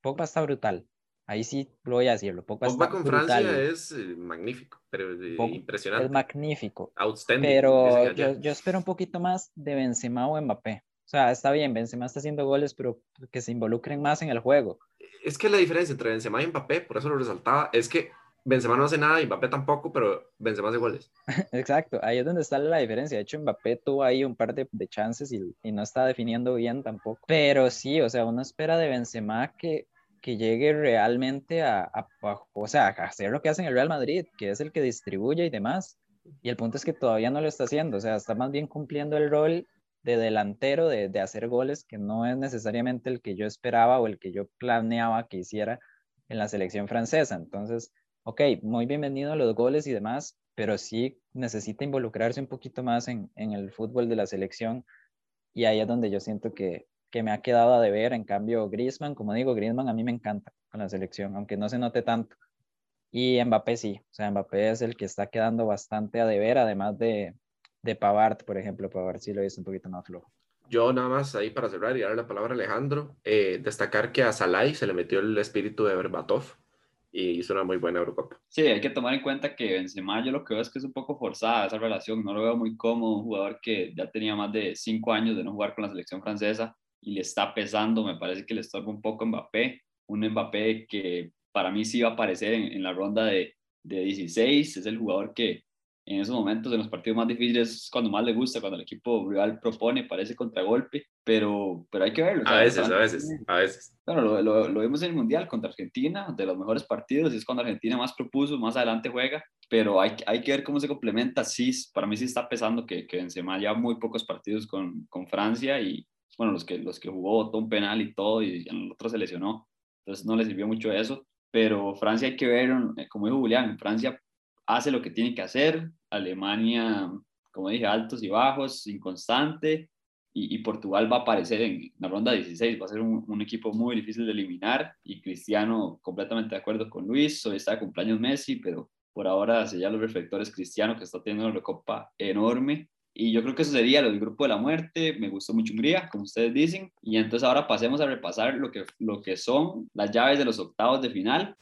Pogba está brutal. Ahí sí lo voy a decirlo. Pogba, Pogba con Francia es eh, magnífico, pero eh, impresionante. Es magnífico. Outstanding. Pero yo, yo, espero un poquito más de Benzema o Mbappé. O sea, está bien, Benzema está haciendo goles, pero que se involucren más en el juego. Es que la diferencia entre Benzema y Mbappé, por eso lo resaltaba, es que Benzema no hace nada y Mbappé tampoco, pero Benzema hace goles. Exacto, ahí es donde está la diferencia. De hecho, Mbappé tuvo ahí un par de, chances y, y, no está definiendo bien tampoco. Pero sí, o sea, uno espera de Benzema que, que llegue realmente a, a, o sea, a hacer lo que hace en el Real Madrid, que es el que distribuye y demás. Y el punto es que todavía no lo está haciendo, o sea, está más bien cumpliendo el rol de delantero, de, de hacer goles, que no es necesariamente el que yo esperaba o el que yo planeaba que hiciera en la selección francesa. Entonces, ok, muy bienvenido a los goles y demás, pero sí necesita involucrarse un poquito más en, en el fútbol de la selección y ahí es donde yo siento que, que me ha quedado a deber. En cambio, Griezmann, como digo, Griezmann a mí me encanta con la selección, aunque no se note tanto. Y Mbappé sí, o sea, Mbappé es el que está quedando bastante a deber, además de, de Pavard, por ejemplo. Pavard sí lo hizo un poquito más flojo. Yo nada más ahí para cerrar y darle la palabra a Alejandro, eh, destacar que a Salai se le metió el espíritu de Berbatov y hizo una muy buena Eurocopa. Sí, hay que tomar en cuenta que Benzema yo lo que veo es que es un poco forzada esa relación, no lo veo muy cómodo, un jugador que ya tenía más de cinco años de no jugar con la selección francesa y le está pesando, me parece que le estorba un poco Mbappé, un Mbappé que para mí sí va a aparecer en, la ronda de, de 16, es el jugador que en esos momentos, en los partidos más difíciles, es cuando más le gusta, cuando el equipo rival propone, parece contragolpe, pero, pero hay que verlo. A veces, a veces, a veces. Bueno, lo, lo, lo, vimos en el Mundial contra Argentina, de los mejores partidos, es cuando Argentina más propuso, más adelante juega, pero hay, hay que ver cómo se complementa. Sí, para mí sí está pesando que, que Benzema ya muy pocos partidos con, con Francia y, bueno, los que, los que jugó, todo un penal y todo, y en el otro se lesionó, entonces no le sirvió mucho eso, pero Francia hay que ver, eh, como dijo Julián, Francia hace lo que tiene que hacer. Alemania, como dije, altos y bajos, inconstante. Y, Portugal va a aparecer en la ronda 16. Va a ser un, equipo muy difícil de eliminar. Y Cristiano, completamente de acuerdo con Luis. Hoy está de cumpleaños Messi, pero por ahora se ya los reflectores Cristiano, que está teniendo una recopa enorme. Y yo creo que eso sería lo del grupo de la muerte. Me gustó mucho Hungría, como ustedes dicen. Y entonces ahora pasemos a repasar lo que, lo que son las llaves de los octavos de final.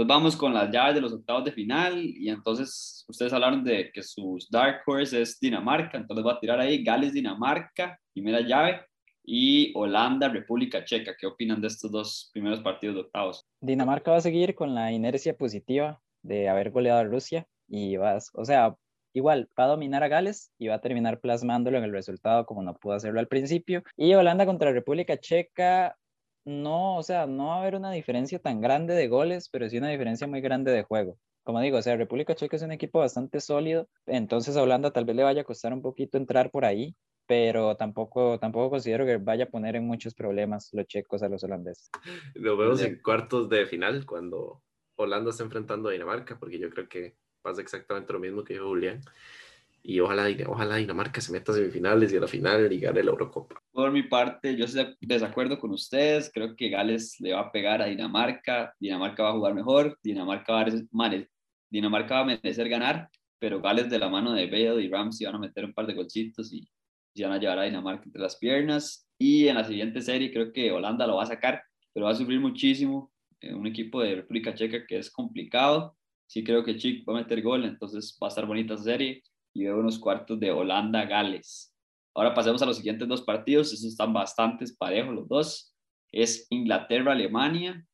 Entonces vamos con las llaves de los octavos de final y entonces ustedes hablaron de que sus Dark Horse es Dinamarca, entonces va a tirar ahí Gales, Dinamarca, primera llave. y Holanda, República Checa. ¿Qué opinan de estos dos primeros partidos de octavos? Dinamarca va a seguir con la inercia positiva de haber goleado a Rusia y vas, o sea, igual va a dominar a Gales y va a terminar plasmándolo en el resultado como no pudo hacerlo al principio. Y Holanda contra República Checa, no, o sea, no va a haber una diferencia tan grande de goles, pero sí una diferencia muy grande de juego. Como digo, o sea, República Checa es un equipo bastante sólido, entonces a Holanda tal vez le vaya a costar un poquito entrar por ahí, pero tampoco, tampoco considero que vaya a poner en muchos problemas los checos a los holandeses. Lo vemos en cuartos de final cuando Holanda está enfrentando a Dinamarca, porque yo creo que pasa exactamente lo mismo que dijo Julián. Y ojalá, ojalá Dinamarca se meta a semifinales y a la final y gane la Eurocopa. Por mi parte, yo estoy de desacuerdo con ustedes. Creo que Gales le va a pegar a Dinamarca. Dinamarca va a jugar mejor. Dinamarca va a, Dinamarca va a merecer ganar. Pero Gales de la mano de Bale y Ramsey van a meter un par de golcitos y, y van a llevar a Dinamarca entre las piernas. Y en la siguiente serie creo que Holanda lo va a sacar, pero va a sufrir muchísimo. Eh, un equipo de República Checa que es complicado. Sí creo que Chic va a meter gol, entonces va a estar bonita esa serie. Y veo unos cuartos de Holanda-Gales. Ahora pasemos a los siguientes dos partidos. Esos están bastante parejos los dos. Es Inglaterra-Alemania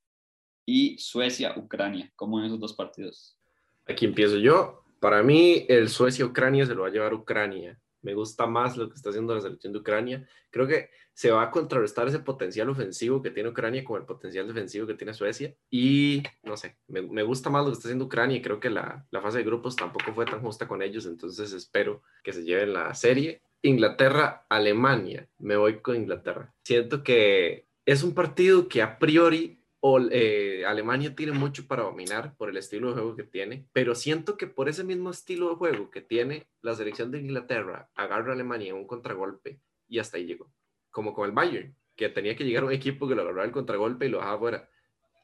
y Suecia-Ucrania. ¿Cómo en esos dos partidos? Aquí empiezo yo. Para mí, el Suecia-Ucrania se lo va a llevar Ucrania. Me gusta más lo que está haciendo la selección de Ucrania. Creo que se va a contrarrestar ese potencial ofensivo que tiene Ucrania con el potencial defensivo que tiene Suecia. Y no sé, me, me gusta más lo que está haciendo Ucrania y creo que la, la, fase de grupos tampoco fue tan justa con ellos. Entonces espero que se lleven la serie. Inglaterra, Alemania. Me voy con Inglaterra. Siento que es un partido que a priori eh, Alemania tiene mucho para dominar por el estilo de juego que tiene, pero siento que por ese mismo estilo de juego que tiene la selección de Inglaterra, agarra a Alemania en un contragolpe y hasta ahí llegó. Como con el Bayern, que tenía que llegar un equipo que lo agarrara el contragolpe y lo dejaba fuera.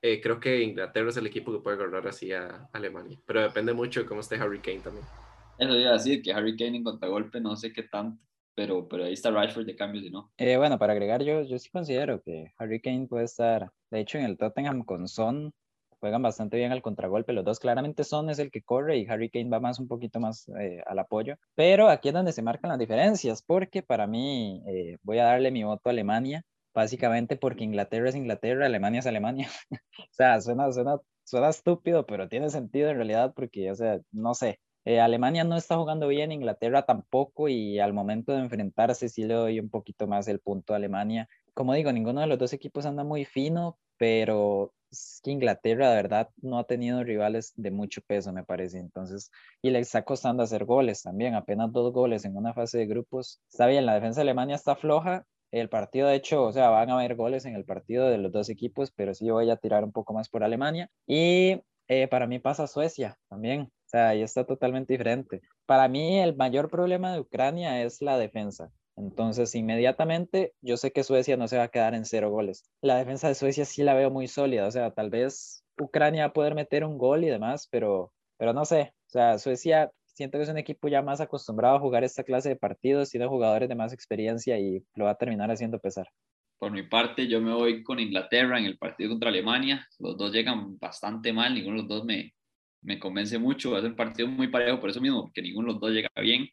Eh, creo que Inglaterra es el equipo que puede agarrar así a Alemania, pero depende mucho de cómo esté Harry Kane también. Eso iba a decir, que Harry Kane en contragolpe no sé qué tanto pero, pero ahí está Rashford de cambios y no. Eh, bueno, para agregar, yo, yo sí considero que Harry Kane puede estar, de hecho, en el Tottenham con Son, juegan bastante bien al contragolpe. Los dos claramente Son es el que corre y Harry Kane va más un poquito más eh, al apoyo. Pero aquí es donde se marcan las diferencias, porque para mí eh, voy a darle mi voto a Alemania, básicamente porque Inglaterra es Inglaterra, Alemania es Alemania. o sea, suena, suena, suena estúpido, pero tiene sentido en realidad porque, o sea, no sé, eh, Alemania no está jugando bien, Inglaterra tampoco, y al momento de enfrentarse sí le doy un poquito más el punto a Alemania. Como digo, ninguno de los dos equipos anda muy fino, pero es que Inglaterra de verdad no ha tenido rivales de mucho peso, me parece. Entonces, y le está costando hacer goles también, apenas dos goles en una fase de grupos. Está bien, la defensa de Alemania está floja. El partido, de hecho, o sea, van a haber goles en el partido de los dos equipos, pero sí voy a tirar un poco más por Alemania. Y eh, para mí pasa Suecia también sea, ahí está totalmente diferente. Para mí el mayor problema de Ucrania es la defensa. Entonces, inmediatamente, yo sé que Suecia no se va a quedar en cero goles. La defensa de Suecia sí la veo muy sólida. O sea, tal vez Ucrania va a poder meter un gol y demás, pero, pero no sé. O sea, Suecia siento que es un equipo ya más acostumbrado a jugar esta clase de partidos, tiene jugadores de más experiencia y lo va a terminar haciendo pesar. Por mi parte, yo me voy con Inglaterra en el partido contra Alemania. Los dos llegan bastante mal, ninguno de los dos me, me convence mucho. Ser un partido muy parejo por eso mismo, porque ninguno de los dos llega bien.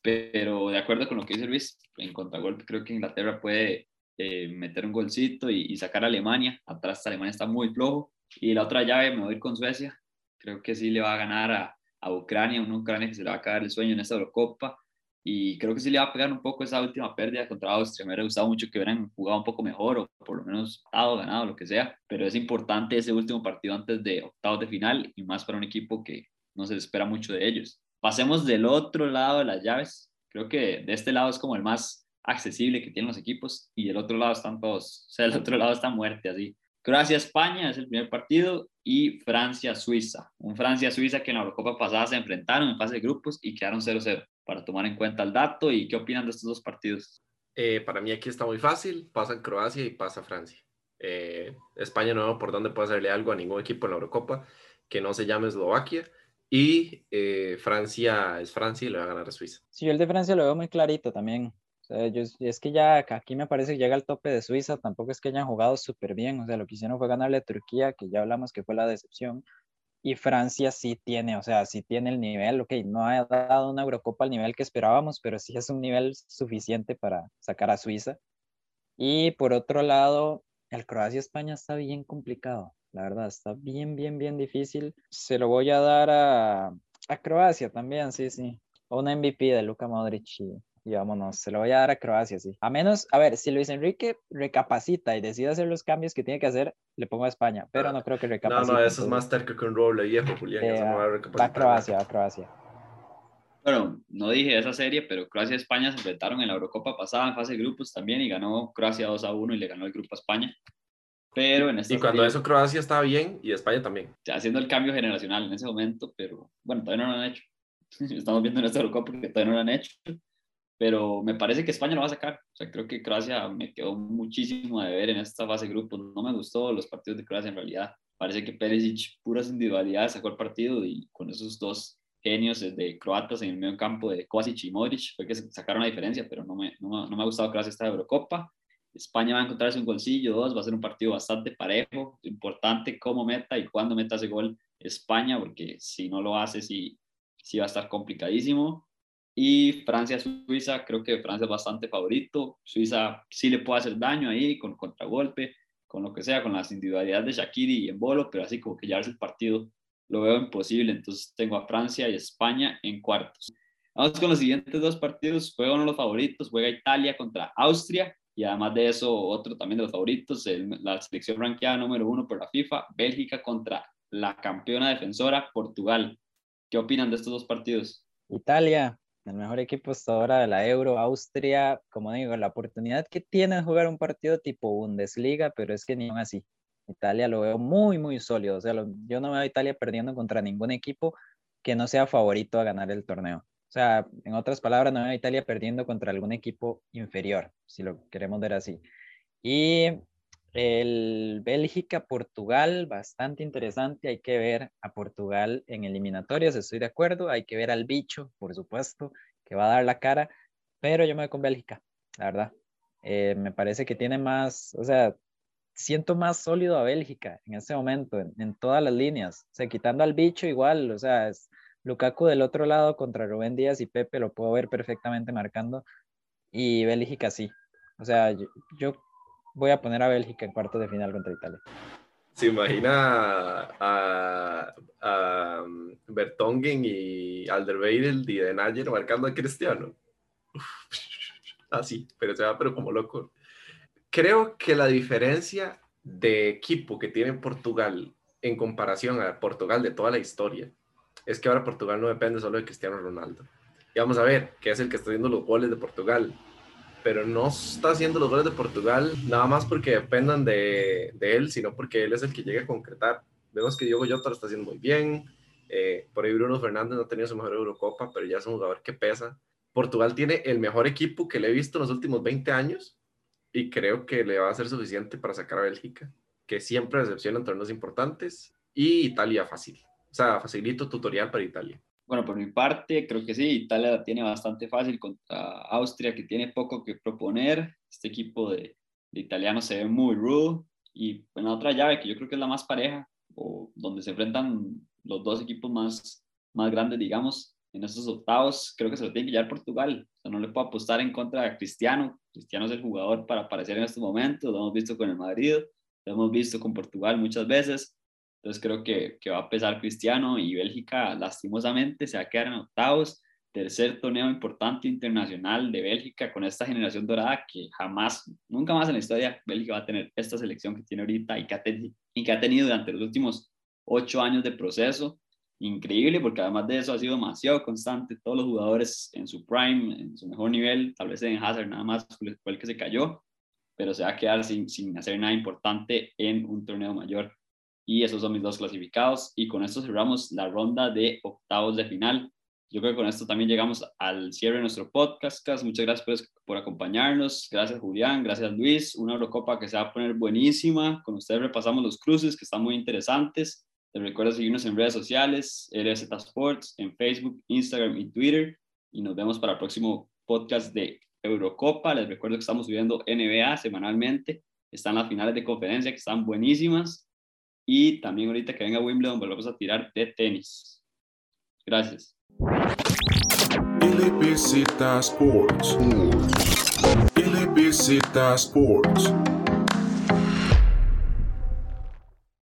Pero de acuerdo con lo que dice Luis, en contragolpe creo que Inglaterra puede eh, meter un golcito y, sacar a Alemania. Atrás Alemania está muy flojo. Y la otra llave me voy con Suecia. Creo que sí le va a ganar a, a Ucrania, una Ucrania que se le va a caer el sueño en esta Eurocopa y creo que sí le va a pegar un poco esa última pérdida contra Austria. Me hubiera gustado mucho que hubieran jugado un poco mejor o por lo menos dado, ganado, lo que sea, pero es importante ese último partido antes de octavos de final y más para un equipo que no se espera mucho de ellos. Pasemos del otro lado de las llaves. Creo que de este lado es como el más accesible que tienen los equipos y del otro lado están todos, o sea, del otro lado está muerte así. Croacia-España es el primer partido y Francia-Suiza. Un Francia-Suiza que en la Eurocopa pasada se enfrentaron en fase de grupos y quedaron 0-0 para tomar en cuenta el dato. ¿Y qué opinan de estos dos partidos? Eh, para mí aquí está muy fácil. Pasa Croacia y pasa Francia. Eh, España no veo por dónde puede hacerle algo a ningún equipo en la Eurocopa que no se llame Eslovaquia. Y eh, Francia es Francia y le va a ganar a Suiza. Sí, el de Francia lo veo muy clarito también. es que ya aquí me parece que llega al tope de Suiza, tampoco es que hayan jugado súper bien, o sea, lo que hicieron fue ganarle a Turquía, que ya hablamos que fue la decepción, y Francia sí tiene, o sea, sí tiene el nivel, ok, no ha dado una Eurocopa al nivel que esperábamos, pero sí es un nivel suficiente para sacar a Suiza. Y por otro lado, el Croacia-España está bien complicado, la verdad, está bien, bien, bien difícil. Se lo voy a dar a, a Croacia también, sí, sí. Un MVP de Luka Modric y vámonos, se lo voy a dar a Croacia, sí. A menos, a ver, si Luis Enrique recapacita y decide hacer los cambios que tiene que hacer, le pongo a España, pero no creo que No, recapacite. no, eso es más terco que un roble viejo, Julián. eh, no va a va a Croacia, va a Croacia. Bueno, no dije esa serie, pero Croacia y España se enfrentaron en la Eurocopa pasada en fase de grupos también y ganó Croacia 2 a 1 y le ganó el grupo a España. Pero en esta Y cuando serie, eso Croacia estaba bien y España también. haciendo el cambio generacional en ese momento, pero bueno, todavía no lo han hecho. Estamos viendo en esta Eurocopa que todavía no lo han hecho. Pero me parece que España lo va a sacar. O sea, creo que Croacia me quedó muchísimo de ver en esta fase de grupos. No me gustó los partidos de Croacia en realidad. Parece que Perisic, puras individualidades, sacó el partido y con esos dos genios de croatas en el medio campo de Kovacic y Modric fue que sacaron la diferencia, pero no me, no, no me ha gustado Croacia esta Eurocopa. España va a encontrarse un golcillo, dos, va a ser un partido bastante parejo, importante cómo meta y cuándo meta ese gol España, porque si no lo hace, sí, sí va a estar complicadísimo. Y Francia-Suiza, creo que Francia es bastante favorito. Suiza sí le puede hacer daño ahí con contragolpe, con lo que sea, con las individualidades de Shakiri y Embolo, pero así como que llevarse el partido lo veo imposible. Entonces tengo a Francia y España en cuartos. Vamos con los siguientes dos partidos. Juega uno de los favoritos, juega Italia contra Austria. Y además de eso, otro también de los favoritos, el- la selección ranqueada número uno por la FIFA, Bélgica contra la campeona defensora, Portugal. ¿Qué opinan de estos dos partidos? Italia, el mejor equipo hasta ahora de la Euro, Austria, como digo, la oportunidad que tiene de jugar un partido tipo Bundesliga, pero es que ni aún así. Italia lo veo muy, muy sólido. O sea, lo- yo no veo a Italia perdiendo contra ningún equipo que no sea favorito a ganar el torneo. O sea, en otras palabras, no veo a Italia perdiendo contra algún equipo inferior, si lo queremos ver así. Y el Bélgica-Portugal, bastante interesante. Hay que ver a Portugal en eliminatorias, estoy de acuerdo. Hay que ver al bicho, por supuesto, que va a dar la cara. Pero yo me voy con Bélgica, la verdad. Eh, me parece que tiene más, o sea, siento más sólido a Bélgica en este momento, en, en todas las líneas. O sea, quitando al bicho igual, o sea, es Lukaku del otro lado contra Rubén Díaz y Pepe lo puedo ver perfectamente marcando. Y Bélgica sí. O sea, yo, yo voy a poner a Bélgica en cuartos de final contra Italia. Se imagina a, a um, Bertongen y Alderweireld y Den Ayer marcando a Cristiano. Así, pero se va pero como loco. Creo que la diferencia de equipo que tiene Portugal en comparación a Portugal de toda la historia es que ahora Portugal no depende solo de Cristiano Ronaldo. Y vamos a ver, que es el que está haciendo los goles de Portugal. Pero no está haciendo los goles de Portugal nada más porque dependan de, de él, sino porque él es el que llega a concretar. Vemos que Diego Jota lo está haciendo muy bien. eh, por ahí Bruno Fernández no ha tenido su mejor Eurocopa, pero ya es un jugador que pesa. Portugal tiene el mejor equipo que le he visto en los últimos 20 años y creo que le va a ser suficiente para sacar a Bélgica, que siempre decepciona en torneos importantes, y Italia fácil. O sea, facilito tutorial para Italia. Bueno, por mi parte, creo que sí, Italia la tiene bastante fácil contra Austria, que tiene poco que proponer. Este equipo de, de italianos se ve muy rudo. Y en la otra llave, que yo creo que es la más pareja, o donde se enfrentan los dos equipos más, más grandes, digamos, en estos octavos, creo que se lo tiene que llevar Portugal. No le puedo apostar en contra de Cristiano. Cristiano es el jugador para aparecer en estos momentos, lo hemos visto con el Madrid, lo hemos visto con Portugal muchas veces. Entonces creo que, que va a pesar Cristiano y Bélgica lastimosamente se va a quedar en octavos. Tercer torneo importante internacional de Bélgica con esta generación dorada que jamás, nunca más en la historia Bélgica va a tener esta selección que tiene ahorita y que ha, ten- y que ha tenido durante los últimos ocho años de proceso. Increíble porque además de eso ha sido demasiado constante. Todos los jugadores en su prime, en su mejor nivel, tal vez en Hazard nada más fue el que se cayó, pero se va a quedar sin, sin hacer nada importante en un torneo mayor y esos son mis dos clasificados. Y con esto cerramos la ronda de octavos de final. Yo creo que con esto también llegamos al cierre de nuestro podcast. Muchas gracias por, por acompañarnos. Gracias Julián, gracias Luis. Una Eurocopa que se va a poner buenísima. Con ustedes repasamos los cruces que están muy interesantes. Les recuerdo seguirnos en redes sociales, LZ Sports, en Facebook, Instagram y Twitter. Y nos vemos para el próximo podcast de Eurocopa. Les recuerdo que estamos subiendo NBA semanalmente. Están las finales de conferencia que están buenísimas. Y también ahorita que venga Wimbledon volvemos a tirar de tenis. Gracias.